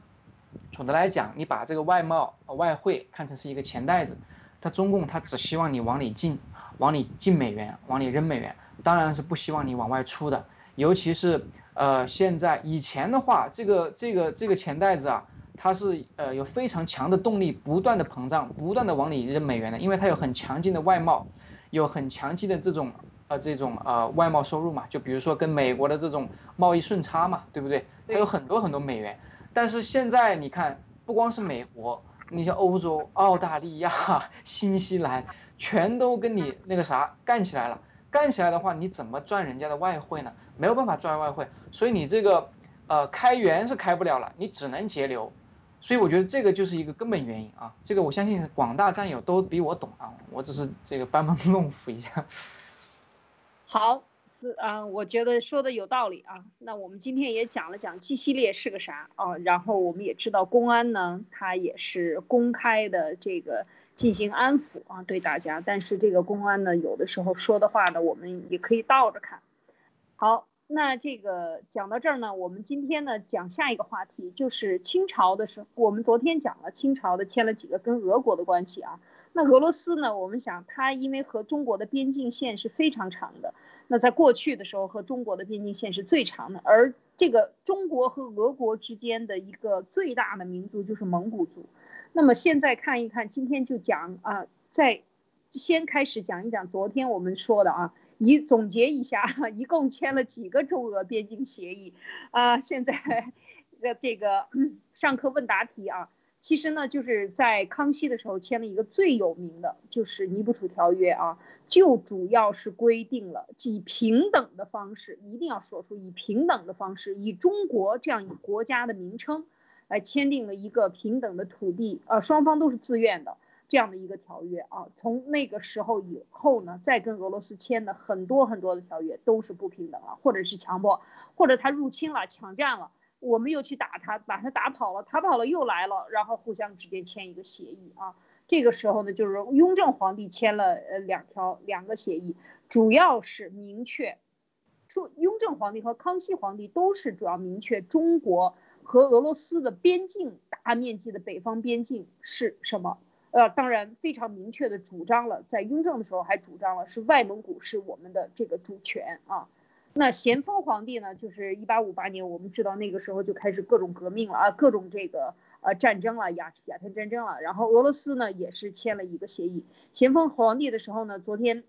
总的来讲，你把这个外贸外汇看成是一个钱袋子，它中共它只希望你往里进，往里进美元，往里扔美元，当然是不希望你往外出的，尤其是呃现在以前的话，这个这个这个钱袋子啊。它是呃有非常强的动力，不断的膨胀，不断的往里扔美元的，因为它有很强劲的外贸，有很强劲的这种呃这种呃外贸收入嘛，就比如说跟美国的这种贸易顺差嘛，对不对？它有很多很多美元，但是现在你看，不光是美国，你像欧洲、澳大利亚、(laughs) 新西兰，全都跟你那个啥干起来了。干起来的话，你怎么赚人家的外汇呢？没有办法赚外汇，所以你这个，呃，开源是开不了了，你只能节流。所以我觉得这个就是一个根本原因啊。这个我相信广大战友都比我懂啊，我只是这个班门弄斧一下。好。是啊，我觉得说的有道理啊。那我们今天也讲了讲 G 系列是个啥啊，然后我们也知道公安呢，它也是公开的这个进行安抚啊，对大家。但是这个公安呢，有的时候说的话呢，我们也可以倒着看。好，那这个讲到这儿呢，我们今天呢讲下一个话题，就是清朝的时候，我们昨天讲了清朝的签了几个跟俄国的关系啊。那俄罗斯呢，我们想它因为和中国的边境线是非常长的。那在过去的时候，和中国的边境线是最长的，而这个中国和俄国之间的一个最大的民族就是蒙古族。那么现在看一看，今天就讲啊，在先开始讲一讲昨天我们说的啊，一总结一下，一共签了几个中俄边境协议啊？现在的 (laughs) 这个 (coughs) 上课问答题啊。其实呢，就是在康熙的时候签了一个最有名的，就是《尼布楚条约》啊，就主要是规定了以平等的方式，一定要说出以平等的方式，以中国这样一国家的名称来签订了一个平等的土地，呃，双方都是自愿的这样的一个条约啊。从那个时候以后呢，再跟俄罗斯签的很多很多的条约都是不平等了，或者是强迫，或者他入侵了、抢占了。我们又去打他，把他打跑了，他跑了又来了，然后互相直接签一个协议啊。这个时候呢，就是雍正皇帝签了呃两条两个协议，主要是明确，说雍正皇帝和康熙皇帝都是主要明确中国和俄罗斯的边境大面积的北方边境是什么。呃，当然非常明确的主张了，在雍正的时候还主张了是外蒙古是我们的这个主权啊。那咸丰皇帝呢，就是一八五八年，我们知道那个时候就开始各种革命了啊，各种这个呃战争了，鸦鸦片战争了。然后俄罗斯呢也是签了一个协议。咸丰皇帝的时候呢，昨天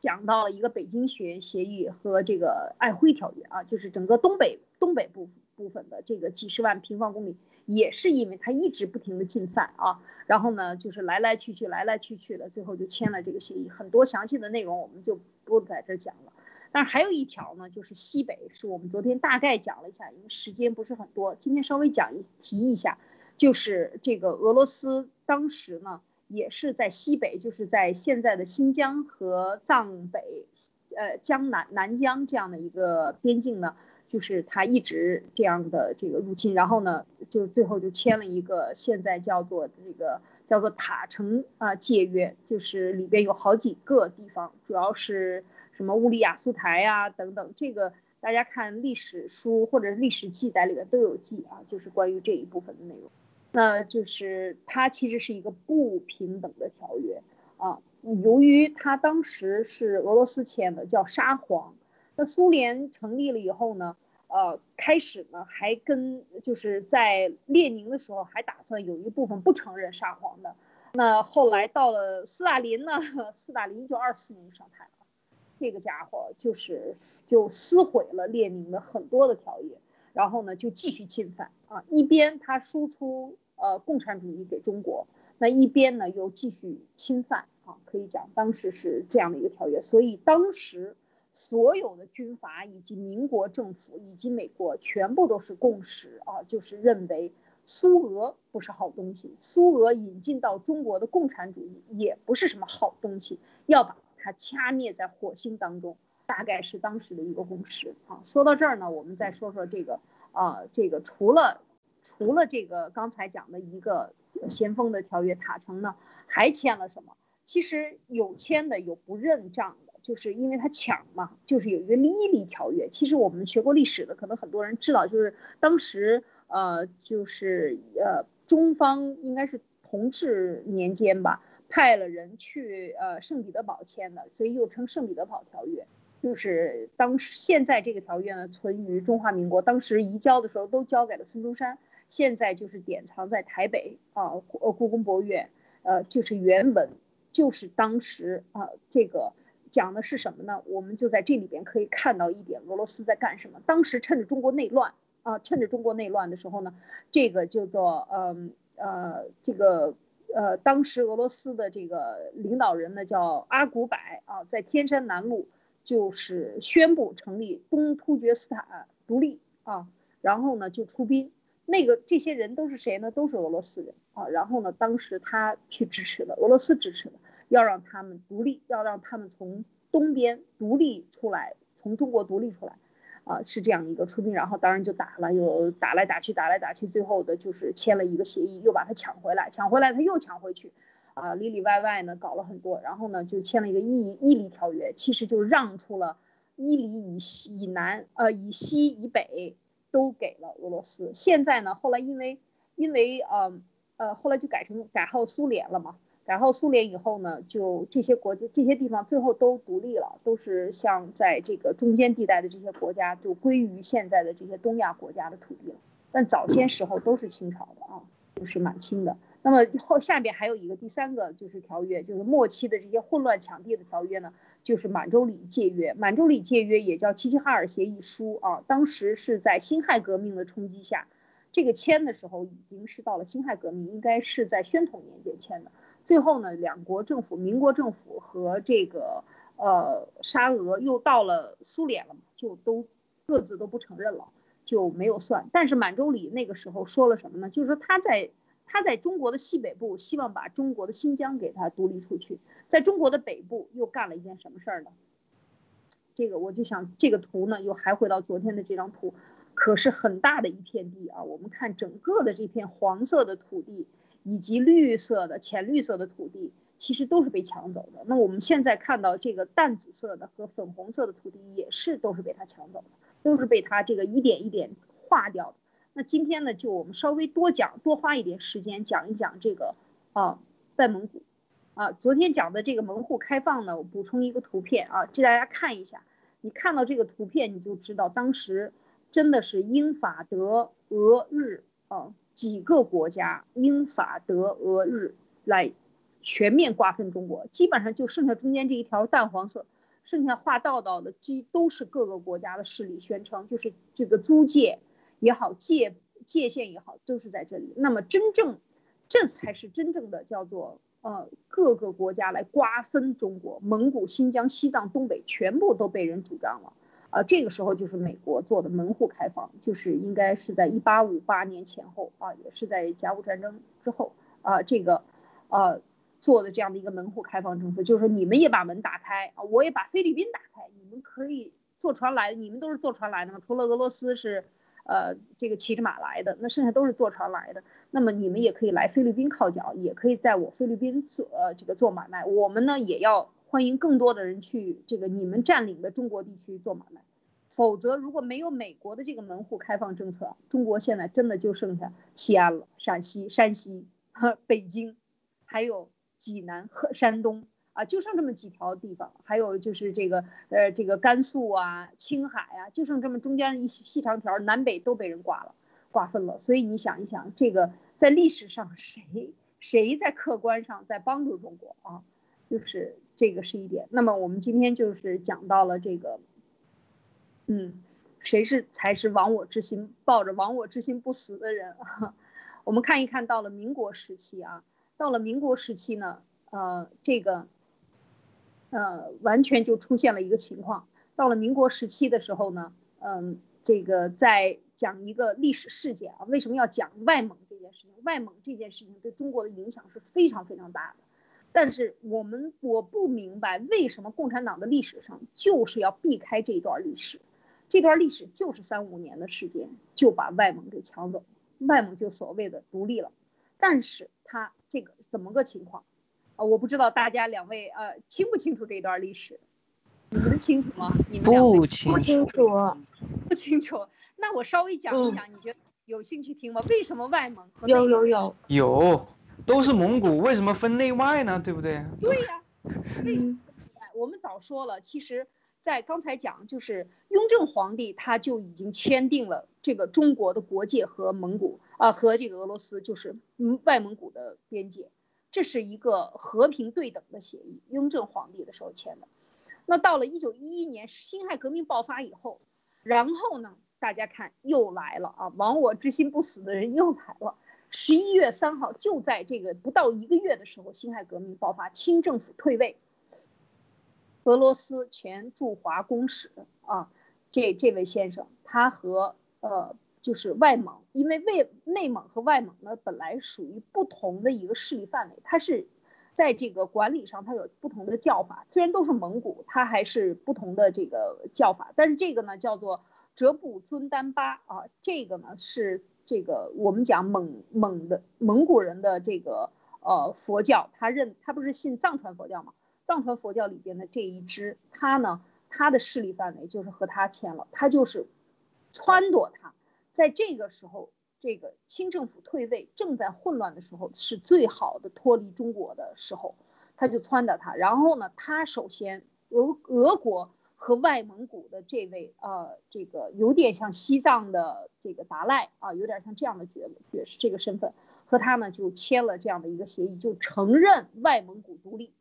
讲到了一个北京协协议和这个爱辉条约啊，就是整个东北东北部部分的这个几十万平方公里，也是因为他一直不停的进犯啊，然后呢就是来来去去来来去去的，最后就签了这个协议。很多详细的内容我们就不在这讲了。但是还有一条呢，就是西北，是我们昨天大概讲了一下，因为时间不是很多，今天稍微讲一提一下，就是这个俄罗斯当时呢，也是在西北，就是在现在的新疆和藏北，呃江南南疆这样的一个边境呢，就是他一直这样的这个入侵，然后呢，就最后就签了一个现在叫做这个叫做塔城啊界约，就是里边有好几个地方，主要是。什么乌里雅苏台呀，等等，这个大家看历史书或者历史记载里面都有记啊，就是关于这一部分的内容。那就是它其实是一个不平等的条约啊。由于它当时是俄罗斯签的，叫沙皇。那苏联成立了以后呢，呃，开始呢还跟就是在列宁的时候还打算有一部分不承认沙皇的。那后来到了斯大林呢，(laughs) 斯大林就二四年上台了。这个家伙就是就撕毁了列宁的很多的条约，然后呢就继续侵犯啊，一边他输出呃共产主义给中国，那一边呢又继续侵犯啊，可以讲当时是这样的一个条约，所以当时所有的军阀以及民国政府以及美国全部都是共识啊，就是认为苏俄不是好东西，苏俄引进到中国的共产主义也不是什么好东西，要把。它掐灭在火星当中，大概是当时的一个共识啊。说到这儿呢，我们再说说这个啊，这个除了除了这个刚才讲的一个咸丰的条约塔城呢，还签了什么？其实有签的，有不认账的，就是因为他抢嘛，就是有一个伊犁条约。其实我们学过历史的，可能很多人知道，就是当时呃，就是呃，中方应该是同治年间吧。派了人去呃圣彼得堡签的，所以又称圣彼得堡条约，就是当时现在这个条约呢存于中华民国，当时移交的时候都交给了孙中山，现在就是典藏在台北啊呃故宫博物院，呃就是原文，就是当时啊这个讲的是什么呢？我们就在这里边可以看到一点俄罗斯在干什么。当时趁着中国内乱啊，趁着中国内乱的时候呢，这个叫做嗯呃这个呃当时俄罗斯的这个领导人呢叫阿古柏啊，在天山南路就是宣布成立东突厥斯坦独立啊，然后呢就出兵。那个这些人都是谁呢？都是俄罗斯人啊。然后呢，当时他去支持的，俄罗斯支持的，要让他们独立，要让他们从东边独立出来，从中国独立出来，啊，是这样一个出兵。然后当然就打了，又打来打去，打来打去，最后的就是签了一个协议，又把他抢回来，抢回来他又抢回去，啊，里里外外呢搞了很多。然后呢就签了一个伊伊犁条约，其实就让出了伊犁以西、以南、呃以西、以北。都给了俄罗斯。现在呢，后来因为因为呃呃，后来就改成改号苏联了嘛。然后苏联以后呢，就这些国家这些地方最后都独立了，都是像在这个中间地带的这些国家，就归于现在的这些东亚国家的土地了。但早先时候都是清朝的啊，就是满清的。那么后下边还有一个第三个就是条约，就是末期的这些混乱抢地的条约呢。就是满洲里界约，满洲里界约也叫齐齐哈尔协议书啊。当时是在辛亥革命的冲击下，这个签的时候已经是到了辛亥革命，应该是在宣统年间签的。最后呢，两国政府，民国政府和这个呃沙俄又到了苏联了嘛，就都各自都不承认了，就没有算。但是满洲里那个时候说了什么呢？就是说他在。他在中国的西北部，希望把中国的新疆给他独立出去，在中国的北部又干了一件什么事儿呢？这个我就想，这个图呢又还回到昨天的这张图，可是很大的一片地啊。我们看整个的这片黄色的土地，以及绿色的、浅绿色的土地，其实都是被抢走的。那我们现在看到这个淡紫色的和粉红色的土地，也是都是被他抢走的，都是被他这个一点一点划掉的。那今天呢，就我们稍微多讲，多花一点时间讲一讲这个啊，外蒙古，啊，昨天讲的这个门户开放呢，我补充一个图片啊，借大家看一下。你看到这个图片，你就知道当时真的是英法德俄日啊几个国家，英法德俄日来全面瓜分中国，基本上就剩下中间这一条淡黄色，剩下画道道的，基都是各个国家的势力宣称，就是这个租界。也好，界界限也好，都是在这里。那么真正，这才是真正的叫做呃各个国家来瓜分中国，蒙古、新疆、西藏、东北全部都被人主张了。啊，这个时候就是美国做的门户开放，就是应该是在一八五八年前后啊，也是在甲午战争之后啊，这个呃做的这样的一个门户开放政策，就是说你们也把门打开啊，我也把菲律宾打开，你们可以坐船来，你们都是坐船来的嘛，除了俄罗斯是。呃，这个骑着马来的，那剩下都是坐船来的。那么你们也可以来菲律宾靠脚，也可以在我菲律宾做呃这个做买卖。我们呢也要欢迎更多的人去这个你们占领的中国地区做买卖。否则如果没有美国的这个门户开放政策，中国现在真的就剩下西安了，陕西、山西和北京，还有济南和山东。啊，就剩这么几条地方，还有就是这个，呃，这个甘肃啊、青海啊，就剩这么中间一细长条，南北都被人刮了，瓜分了。所以你想一想，这个在历史上谁谁在客观上在帮助中国啊？就是这个是一点。那么我们今天就是讲到了这个，嗯，谁是才是亡我之心，抱着亡我之心不死的人？我们看一看到了民国时期啊，到了民国时期呢，呃，这个。呃，完全就出现了一个情况。到了民国时期的时候呢，嗯，这个在讲一个历史事件啊，为什么要讲外蒙这件事情？外蒙这件事情对中国的影响是非常非常大的。但是我们我不明白为什么共产党的历史上就是要避开这段历史，这段历史就是三五年的时间就把外蒙给抢走，外蒙就所谓的独立了。但是他这个怎么个情况？啊，我不知道大家两位呃清不清楚这段历史，你们清楚吗？你们不清不清楚，不清楚。那我稍微讲一讲，你觉得有兴趣听吗？为什么外蒙？有有有有，都是蒙古，为什么分内外呢？对不对？对呀，(laughs) 为什么我们早说了，其实，在刚才讲，就是雍正皇帝他就已经签订了这个中国的国界和蒙古啊和这个俄罗斯，就是嗯外蒙古的边界。这是一个和平对等的协议，雍正皇帝的时候签的。那到了一九一一年辛亥革命爆发以后，然后呢，大家看又来了啊！亡我之心不死的人又来了。十一月三号，就在这个不到一个月的时候，辛亥革命爆发，清政府退位。俄罗斯前驻华公使啊，这这位先生，他和呃就是外蒙，因为内内蒙和外蒙呢本来属于不同的一个势力范围，它是在这个管理上它有不同的叫法，虽然都是蒙古，它还是不同的这个叫法，但是这个呢叫做哲布尊丹巴啊，这个呢是这个我们讲蒙蒙的蒙古人的这个呃佛教，他认他不是信藏传佛教吗？藏传佛教里边的这一支，他呢，他的势力范围就是和他签了，他就是撺掇他，在这个时候，这个清政府退位正在混乱的时候，是最好的脱离中国的时候，他就撺掇他。然后呢，他首先俄俄国和外蒙古的这位呃，这个有点像西藏的这个达赖啊，有点像这样的角爵士这个身份，和他呢就签了这样的一个协议，就承认外蒙古独立。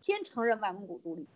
先承认外蒙古独立，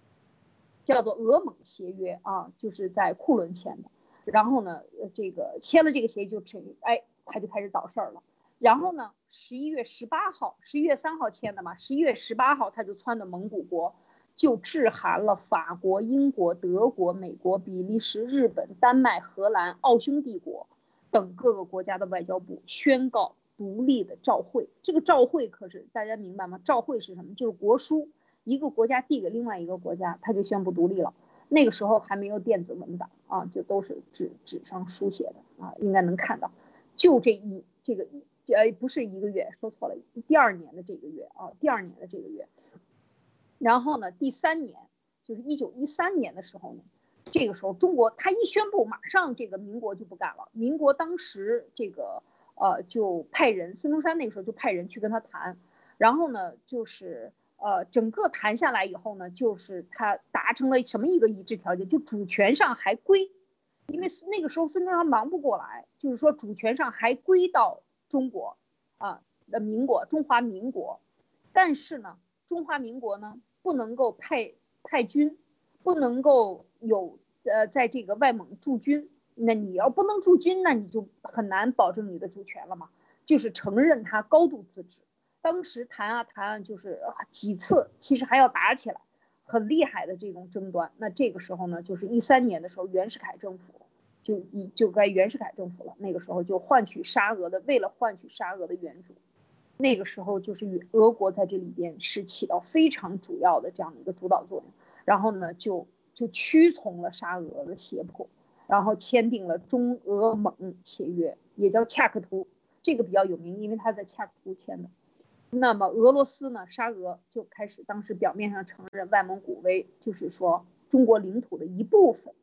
叫做俄蒙协约啊，就是在库伦签的。然后呢，这个签了这个协议就成，哎，他就开始捣事儿了。然后呢，十一月十八号，十一月三号签的嘛，十一月十八号他就窜的蒙古国，就致函了法国、英国、德国、美国、比利时、日本、丹麦、荷兰、奥匈帝国等各个国家的外交部，宣告独立的照会。这个照会可是大家明白吗？照会是什么？就是国书。一个国家递给另外一个国家，他就宣布独立了。那个时候还没有电子文档啊，就都是纸纸上书写的啊，应该能看到。就这一这个呃不是一个月，说错了，第二年的这个月啊，第二年的这个月。然后呢，第三年就是一九一三年的时候呢，这个时候中国他一宣布，马上这个民国就不干了。民国当时这个呃就派人，孙中山那个时候就派人去跟他谈，然后呢就是。呃，整个谈下来以后呢，就是他达成了什么一个一致条件，就主权上还归，因为那个时候孙中山忙不过来，就是说主权上还归到中国，啊，的民国中华民国，但是呢，中华民国呢不能够派派军，不能够有呃在这个外蒙驻军，那你要不能驻军，那你就很难保证你的主权了嘛，就是承认他高度自治。当时谈啊谈啊，就是几次，其实还要打起来，很厉害的这种争端。那这个时候呢，就是一三年的时候，袁世凯政府就一就该袁世凯政府了。那个时候就换取沙俄的，为了换取沙俄的援助，那个时候就是与俄国在这里边是起到非常主要的这样的一个主导作用。然后呢，就就屈从了沙俄的胁迫，然后签订了中俄蒙协约，也叫恰克图。这个比较有名，因为他在恰克图签的。那么俄罗斯呢？沙俄就开始，当时表面上承认外蒙古为，就是说中国领土的一部分，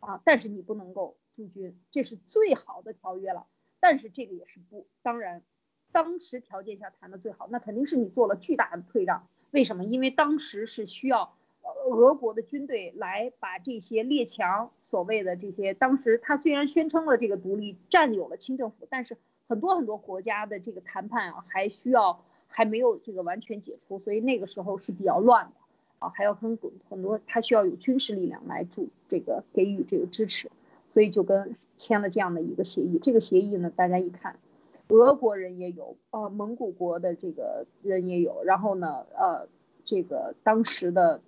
啊，但是你不能够驻军，这是最好的条约了。但是这个也是不，当然，当时条件下谈的最好，那肯定是你做了巨大的退让。为什么？因为当时是需要俄国的军队来把这些列强，所谓的这些，当时他虽然宣称了这个独立，占有了清政府，但是很多很多国家的这个谈判啊，还需要。还没有这个完全解除，所以那个时候是比较乱的啊，还要跟很多，他需要有军事力量来助这个给予这个支持，所以就跟签了这样的一个协议。这个协议呢，大家一看，俄国人也有，呃，蒙古国的这个人也有，然后呢，呃，这个当时的，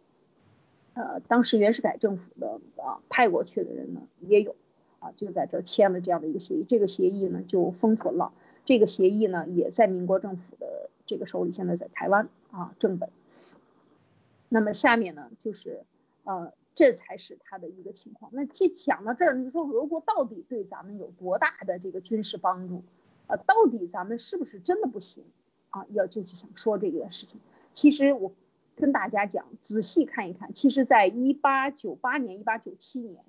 呃，当时袁世凯政府的啊派过去的人呢也有，啊，就在这签了这样的一个协议。这个协议呢就封存了，这个协议呢也在民国政府的。这个手里现在在台湾啊，正本。那么下面呢，就是呃，这才是他的一个情况。那既讲到这儿，你说俄国到底对咱们有多大的这个军事帮助？呃，到底咱们是不是真的不行啊？要就是想说这个事情。其实我跟大家讲，仔细看一看，其实在一八九八年、一八九七年，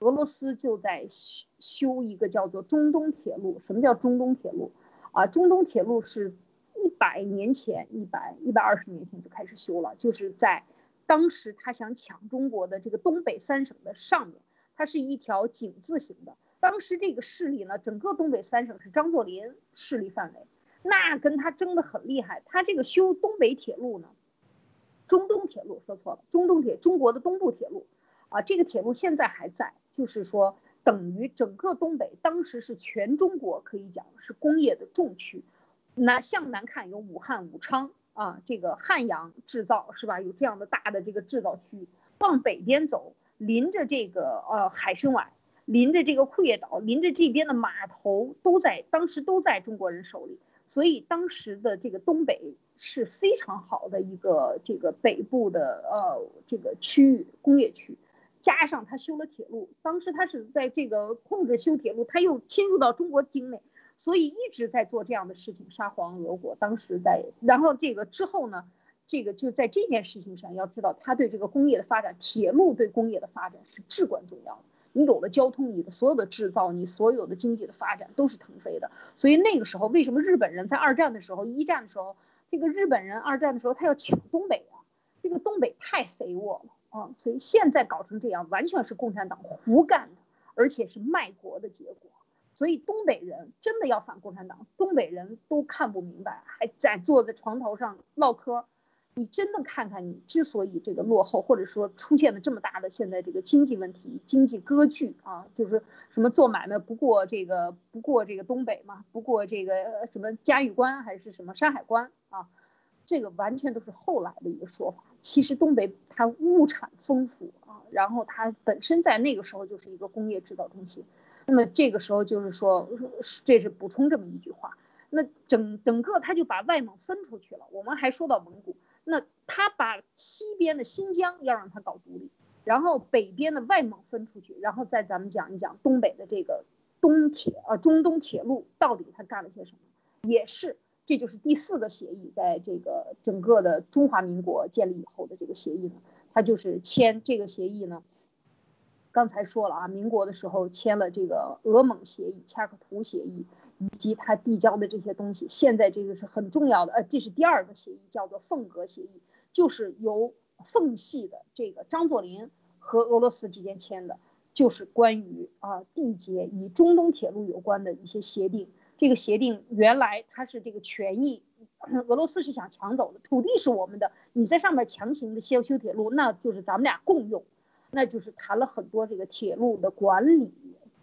俄罗斯就在修修一个叫做中东铁路。什么叫中东铁路？啊，中东铁路是。一百年前，一百一百二十年前就开始修了，就是在当时他想抢中国的这个东北三省的上面，它是一条井字形的。当时这个势力呢，整个东北三省是张作霖势力范围，那跟他争得很厉害。他这个修东北铁路呢，中东铁路说错了，中东铁中国的东部铁路啊，这个铁路现在还在，就是说等于整个东北当时是全中国可以讲是工业的重区。那向南看有武汉、武昌啊，这个汉阳制造是吧？有这样的大的这个制造区。往北边走，临着这个呃海参崴，临着这个库页岛，临着这边的码头，都在当时都在中国人手里。所以当时的这个东北是非常好的一个这个北部的呃这个区域工业区。加上他修了铁路，当时他是在这个控制修铁路，他又侵入到中国境内，所以一直在做这样的事情，沙皇俄国。当时在，然后这个之后呢，这个就在这件事情上，要知道他对这个工业的发展，铁路对工业的发展是至关重要的。你有了交通，你的所有的制造，你所有的经济的发展都是腾飞的。所以那个时候，为什么日本人在二战的时候、一战的时候，这个日本人二战的时候他要抢东北啊？这个东北太肥沃了。啊，所以现在搞成这样，完全是共产党胡干的，而且是卖国的结果。所以东北人真的要反共产党，东北人都看不明白，还在坐在床头上唠嗑。你真的看看，你之所以这个落后，或者说出现了这么大的现在这个经济问题、经济割据啊，就是什么做买卖不过这个不过这个东北嘛，不过这个什么嘉峪关还是什么山海关啊。这个完全都是后来的一个说法。其实东北它物产丰富啊，然后它本身在那个时候就是一个工业制造中心。那么这个时候就是说，这是补充这么一句话。那整整个他就把外蒙分出去了。我们还说到蒙古，那他把西边的新疆要让他搞独立，然后北边的外蒙分出去，然后再咱们讲一讲东北的这个东铁啊中东铁路到底他干了些什么，也是。这就是第四个协议，在这个整个的中华民国建立以后的这个协议呢，他就是签这个协议呢。刚才说了啊，民国的时候签了这个俄蒙协议、恰克图协议，以及他递交的这些东西。现在这个是很重要的，呃，这是第二个协议，叫做凤格协议，就是由奉系的这个张作霖和俄罗斯之间签的，就是关于啊缔结与中东铁路有关的一些协定。这个协定原来它是这个权益，(clears throat) 俄罗斯是想抢走的，土地是我们的，你在上面强行的修修铁路，那就是咱们俩共用，那就是谈了很多这个铁路的管理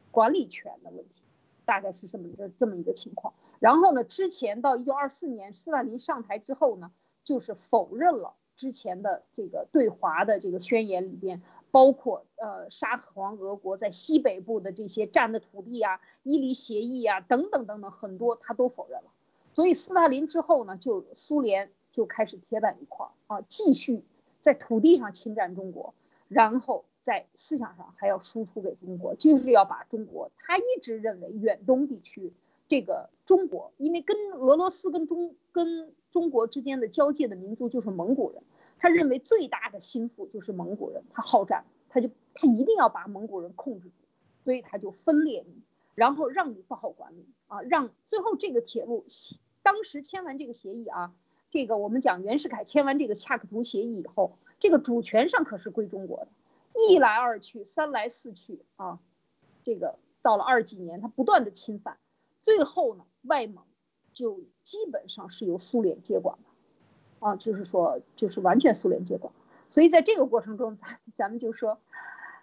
管理权的问题，大概是这么一个这么一个情况。然后呢，之前到一九二四年斯大林上台之后呢，就是否认了之前的这个对华的这个宣言里边。包括呃沙皇俄国在西北部的这些占的土地啊、伊犁协议啊等等等等很多他都否认了，所以斯大林之后呢，就苏联就开始铁板一块啊，继续在土地上侵占中国，然后在思想上还要输出给中国，就是要把中国他一直认为远东地区这个中国，因为跟俄罗斯跟中跟中国之间的交界的民族就是蒙古人。他认为最大的心腹就是蒙古人，他好战，他就他一定要把蒙古人控制住，所以他就分裂你，然后让你不好管理啊，让最后这个铁路，当时签完这个协议啊，这个我们讲袁世凯签完这个恰克图协议以后，这个主权上可是归中国的，一来二去，三来四去啊，这个到了二几年，他不断的侵犯，最后呢，外蒙就基本上是由苏联接管了。啊，就是说，就是完全苏联接管，所以在这个过程中，咱咱们就说，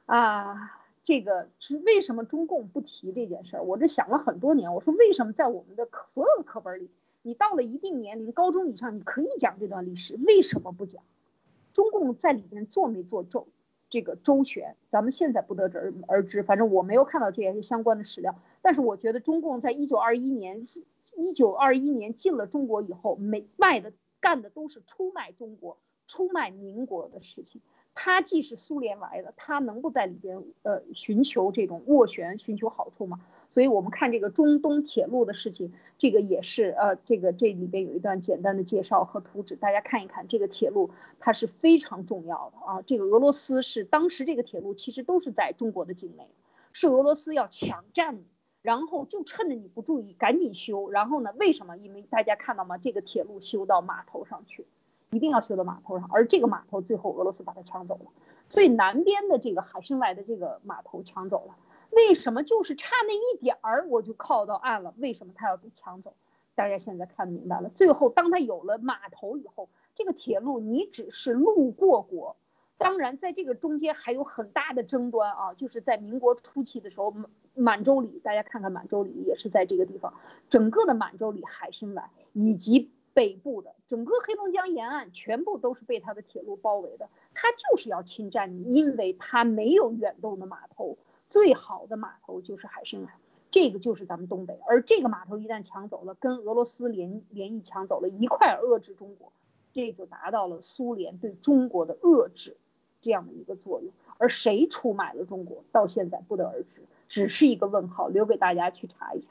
啊，这个是为什么中共不提这件事儿？我这想了很多年，我说为什么在我们的所有的课本里，你到了一定年龄，高中以上你可以讲这段历史，为什么不讲？中共在里面做没做周这个周旋？咱们现在不得而而知，反正我没有看到这些相关的史料。但是我觉得中共在一九二一年，一九二一年进了中国以后，没卖的。干的都是出卖中国、出卖民国的事情。他既是苏联来的，他能不在里边呃寻求这种斡旋、寻求好处吗？所以我们看这个中东铁路的事情，这个也是呃，这个这里边有一段简单的介绍和图纸，大家看一看。这个铁路它是非常重要的啊。这个俄罗斯是当时这个铁路其实都是在中国的境内，是俄罗斯要抢占。然后就趁着你不注意，赶紧修。然后呢？为什么？因为大家看到吗？这个铁路修到码头上去，一定要修到码头上。而这个码头最后俄罗斯把它抢走了，最南边的这个海参崴的这个码头抢走了。为什么？就是差那一点儿，我就靠到岸了。为什么他要被抢走？大家现在看明白了。最后，当他有了码头以后，这个铁路你只是路过国，当然，在这个中间还有很大的争端啊，就是在民国初期的时候，满满洲里，大家看看满洲里也是在这个地方，整个的满洲里海参崴以及北部的整个黑龙江沿岸，全部都是被他的铁路包围的，他就是要侵占你，因为他没有远东的码头，最好的码头就是海参崴，这个就是咱们东北，而这个码头一旦抢走了，跟俄罗斯联联谊抢走了一块遏制中国，这就达到了苏联对中国的遏制。这样的一个作用，而谁出卖了中国，到现在不得而知，只是一个问号，留给大家去查一查。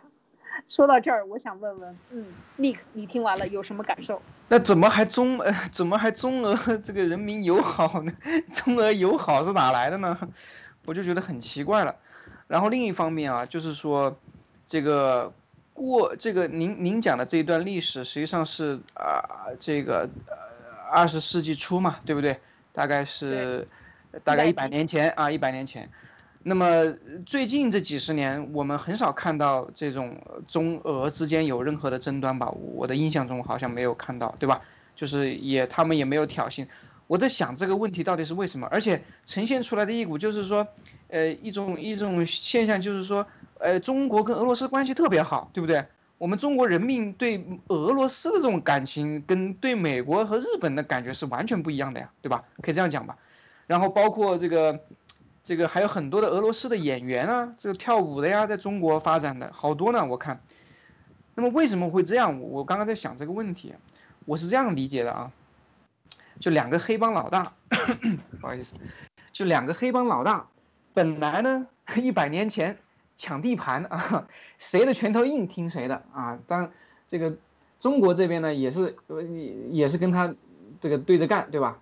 说到这儿，我想问问，嗯，Nick，你听完了有什么感受？那怎么还中呃，怎么还中俄这个人民友好呢？(laughs) 中俄友好是哪来的呢？我就觉得很奇怪了。然后另一方面啊，就是说，这个过这个您您讲的这一段历史，实际上是啊，这个呃二十世纪初嘛，对不对？大概是，大概一百年前啊，一百年前。那么最近这几十年，我们很少看到这种中俄之间有任何的争端吧？我的印象中好像没有看到，对吧？就是也他们也没有挑衅。我在想这个问题到底是为什么？而且呈现出来的一股就是说，呃，一种一种现象就是说，呃，中国跟俄罗斯关系特别好，对不对？我们中国人民对俄罗斯的这种感情，跟对美国和日本的感觉是完全不一样的呀，对吧？可以这样讲吧。然后包括这个，这个还有很多的俄罗斯的演员啊，这个跳舞的呀，在中国发展的好多呢。我看，那么为什么会这样？我刚刚在想这个问题，我是这样理解的啊，就两个黑帮老大，不好意思，就两个黑帮老大，本来呢，一百年前。抢地盘啊，谁的拳头硬听谁的啊！当这个中国这边呢，也是也是跟他这个对着干，对吧？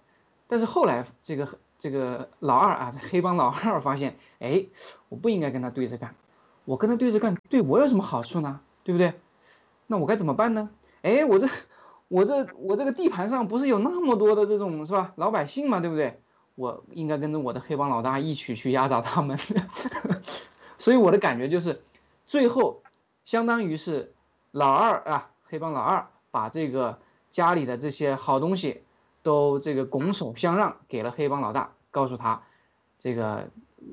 但是后来这个这个老二啊，这黑帮老二发现，哎，我不应该跟他对着干，我跟他对着干对我有什么好处呢？对不对？那我该怎么办呢？哎，我这我这我这个地盘上不是有那么多的这种是吧老百姓嘛，对不对？我应该跟着我的黑帮老大一起去压榨他们。(laughs) 所以我的感觉就是，最后，相当于是老二啊，黑帮老二把这个家里的这些好东西，都这个拱手相让给了黑帮老大，告诉他，这个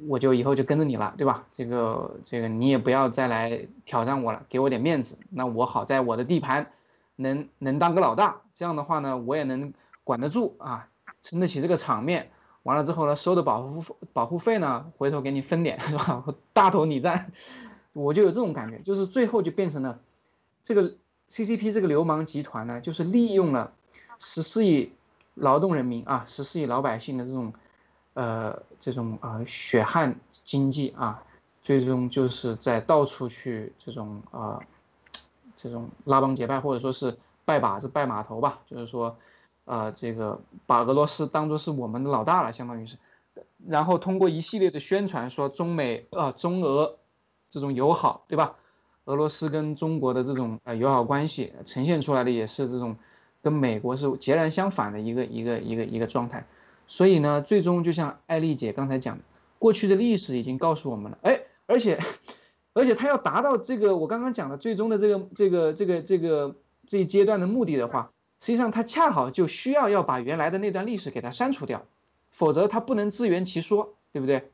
我就以后就跟着你了，对吧？这个这个你也不要再来挑战我了，给我点面子，那我好在我的地盘，能能当个老大，这样的话呢，我也能管得住啊，撑得起这个场面。完了之后呢，收的保护保护费呢，回头给你分点，是吧？(laughs) 大头你占，我就有这种感觉，就是最后就变成了，这个 CCP 这个流氓集团呢，就是利用了十四亿劳动人民啊，十四亿老百姓的这种，呃，这种啊血汗经济啊，最终就是在到处去这种啊，这种拉帮结派，或者说是拜把子、拜码头吧，就是说。啊，这个把俄罗斯当做是我们的老大了，相当于是，然后通过一系列的宣传说中美啊中俄这种友好，对吧？俄罗斯跟中国的这种呃友好关系呈现出来的也是这种跟美国是截然相反的一个一个一个一个状态，所以呢，最终就像艾丽姐刚才讲的，过去的历史已经告诉我们了，哎，而且而且他要达到这个我刚刚讲的最终的这个这个这个这个这一阶段的目的的话。实际上，他恰好就需要要把原来的那段历史给它删除掉，否则他不能自圆其说，对不对？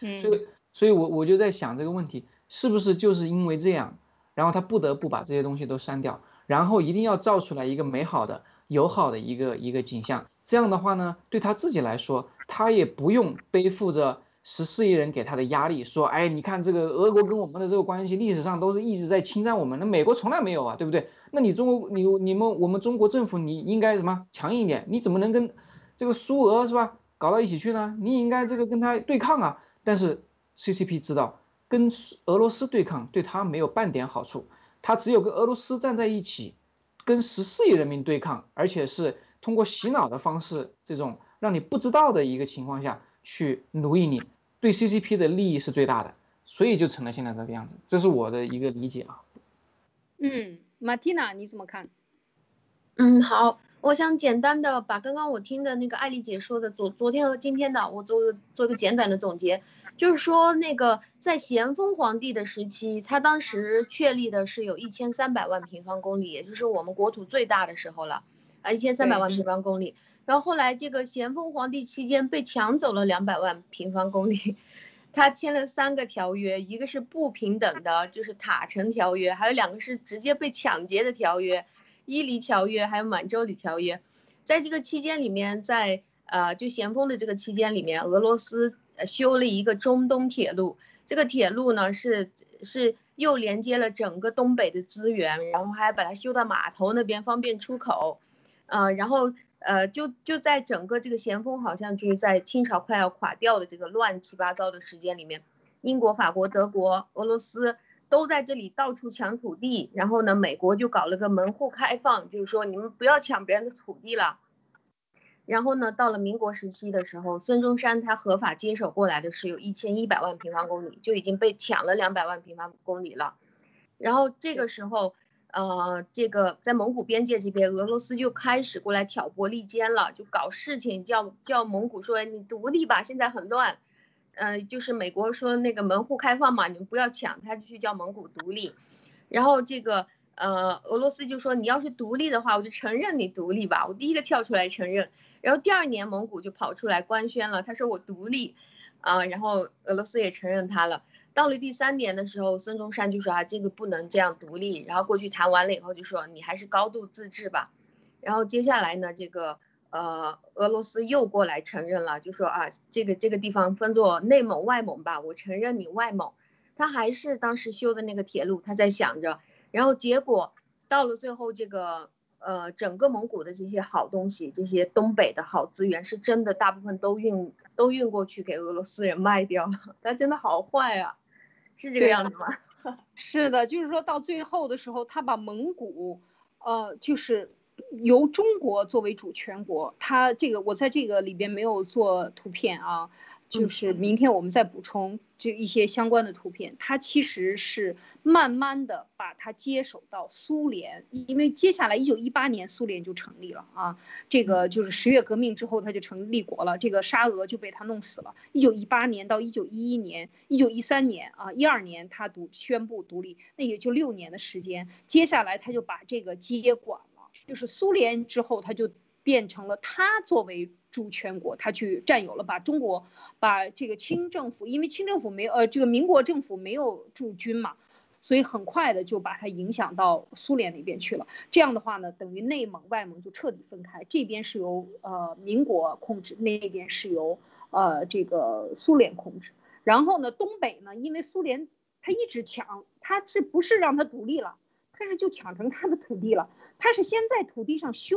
嗯。所以，所以我我就在想这个问题，是不是就是因为这样，然后他不得不把这些东西都删掉，然后一定要造出来一个美好的、友好的一个一个景象。这样的话呢，对他自己来说，他也不用背负着。十四亿人给他的压力，说，哎，你看这个俄国跟我们的这个关系，历史上都是一直在侵占我们，那美国从来没有啊，对不对？那你中国，你你们我们中国政府，你应该什么强硬一点？你怎么能跟这个苏俄是吧搞到一起去呢？你应该这个跟他对抗啊。但是 CCP 知道跟俄罗斯对抗对他没有半点好处，他只有跟俄罗斯站在一起，跟十四亿人民对抗，而且是通过洗脑的方式，这种让你不知道的一个情况下去奴役你。对 CCP 的利益是最大的，所以就成了现在这个样子，这是我的一个理解啊。嗯，Martina 你怎么看？嗯，好，我想简单的把刚刚我听的那个艾丽姐说的昨昨天和今天的，我做做一个简短的总结，就是说那个在咸丰皇帝的时期，他当时确立的是有一千三百万平方公里，也就是我们国土最大的时候了啊，一千三百万平方公里。然后后来这个咸丰皇帝期间被抢走了两百万平方公里，(laughs) 他签了三个条约，一个是不平等的，就是塔城条约，还有两个是直接被抢劫的条约，伊犁条约还有满洲里条约。在这个期间里面，在呃就咸丰的这个期间里面，俄罗斯修了一个中东铁路，这个铁路呢是是又连接了整个东北的资源，然后还把它修到码头那边方便出口，呃然后。呃，就就在整个这个咸丰，好像就是在清朝快要垮掉的这个乱七八糟的时间里面，英国、法国、德国、俄罗斯都在这里到处抢土地，然后呢，美国就搞了个门户开放，就是说你们不要抢别人的土地了。然后呢，到了民国时期的时候，孙中山他合法接手过来的是有一千一百万平方公里，就已经被抢了两百万平方公里了。然后这个时候。呃，这个在蒙古边界这边，俄罗斯就开始过来挑拨离间了，就搞事情，叫叫蒙古说你独立吧，现在很乱。呃，就是美国说那个门户开放嘛，你们不要抢，他就去叫蒙古独立。然后这个呃，俄罗斯就说你要是独立的话，我就承认你独立吧，我第一个跳出来承认。然后第二年蒙古就跑出来官宣了，他说我独立，啊，然后俄罗斯也承认他了。到了第三年的时候，孙中山就说啊，这个不能这样独立。然后过去谈完了以后，就说你还是高度自治吧。然后接下来呢，这个呃，俄罗斯又过来承认了，就说啊，这个这个地方分作内蒙、外蒙吧，我承认你外蒙。他还是当时修的那个铁路，他在想着。然后结果到了最后，这个呃，整个蒙古的这些好东西，这些东北的好资源，是真的大部分都运都运过去给俄罗斯人卖掉了。他真的好坏啊！是这个样子吗？(laughs) 是的，就是说到最后的时候，他把蒙古，呃，就是由中国作为主权国，他这个我在这个里边没有做图片啊。就是明天我们再补充这一些相关的图片，它其实是慢慢的把它接手到苏联，因为接下来一九一八年苏联就成立了啊，这个就是十月革命之后它就成立国了，这个沙俄就被他弄死了。一九一八年到一九一一年，一九一三年啊一二年他独宣布独立，那也就六年的时间，接下来他就把这个接管了，就是苏联之后他就变成了他作为。驻全国，他去占有了，把中国，把这个清政府，因为清政府没呃，这个民国政府没有驻军嘛，所以很快的就把它影响到苏联那边去了。这样的话呢，等于内蒙外蒙就彻底分开，这边是由呃民国控制，那边是由呃这个苏联控制。然后呢，东北呢，因为苏联他一直抢，他是不是让他独立了？他是就抢成他的土地了。他是先在土地上修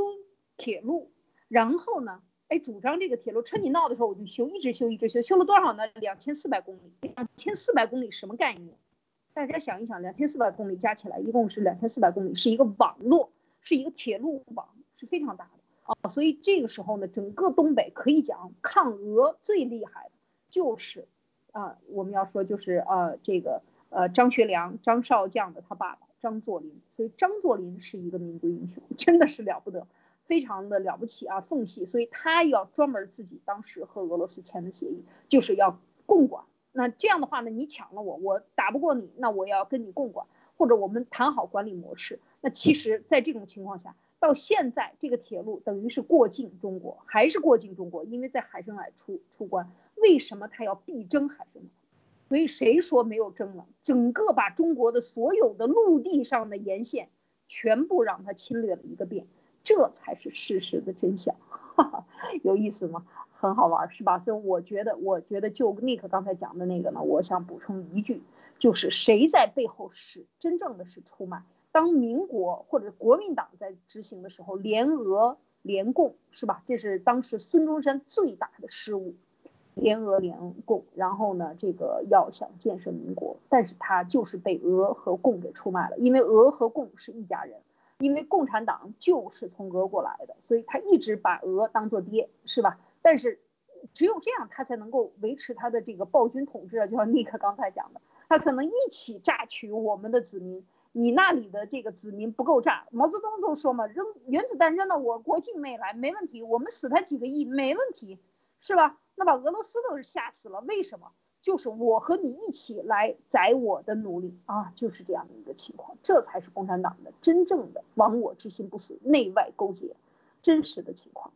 铁路，然后呢？哎，主张这个铁路，趁你闹的时候我就修，一直修，一直修，修了多少呢？两千四百公里，两千四百公里什么概念？大家想一想，两千四百公里加起来一共是两千四百公里，是一个网络，是一个铁路网，是非常大的啊。所以这个时候呢，整个东北可以讲抗俄最厉害的就是，啊，我们要说就是呃这个呃张学良张少将的他爸爸张作霖，所以张作霖是一个民族英雄，真的是了不得。非常的了不起啊，缝隙，所以他要专门自己当时和俄罗斯签的协议，就是要共管。那这样的话呢，你抢了我，我打不过你，那我要跟你共管，或者我们谈好管理模式。那其实，在这种情况下，到现在这个铁路等于是过境中国，还是过境中国，因为在海参崴出出关。为什么他要必争海参崴？所以谁说没有争了？整个把中国的所有的陆地上的沿线全部让他侵略了一个遍。这才是事实的真相，(laughs) 有意思吗？很好玩，是吧？所以我觉得，我觉得就尼克刚才讲的那个呢，我想补充一句，就是谁在背后是真正的是出卖？当民国或者国民党在执行的时候，联俄联共，是吧？这是当时孙中山最大的失误，联俄联共，然后呢，这个要想建设民国，但是他就是被俄和共给出卖了，因为俄和共是一家人。因为共产党就是从俄过来的，所以他一直把俄当做爹，是吧？但是只有这样，他才能够维持他的这个暴君统治啊，就像尼克刚才讲的，他可能一起榨取我们的子民，你那里的这个子民不够榨。毛泽东都说嘛，扔原子弹扔到我国境内来没问题，我们死他几个亿没问题，是吧？那把俄罗斯都是吓死了，为什么？就是我和你一起来宰我的奴隶啊，就是这样的一个情况，这才是共产党的真正的亡我之心不死，内外勾结，真实的情况。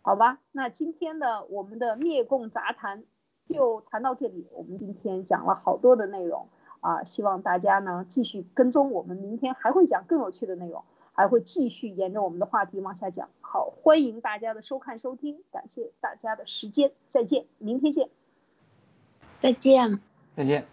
好吧，那今天的我们的灭共杂谈就谈到这里。我们今天讲了好多的内容啊，希望大家呢继续跟踪，我们明天还会讲更有趣的内容，还会继续沿着我们的话题往下讲。好，欢迎大家的收看收听，感谢大家的时间，再见，明天见，再见，再见。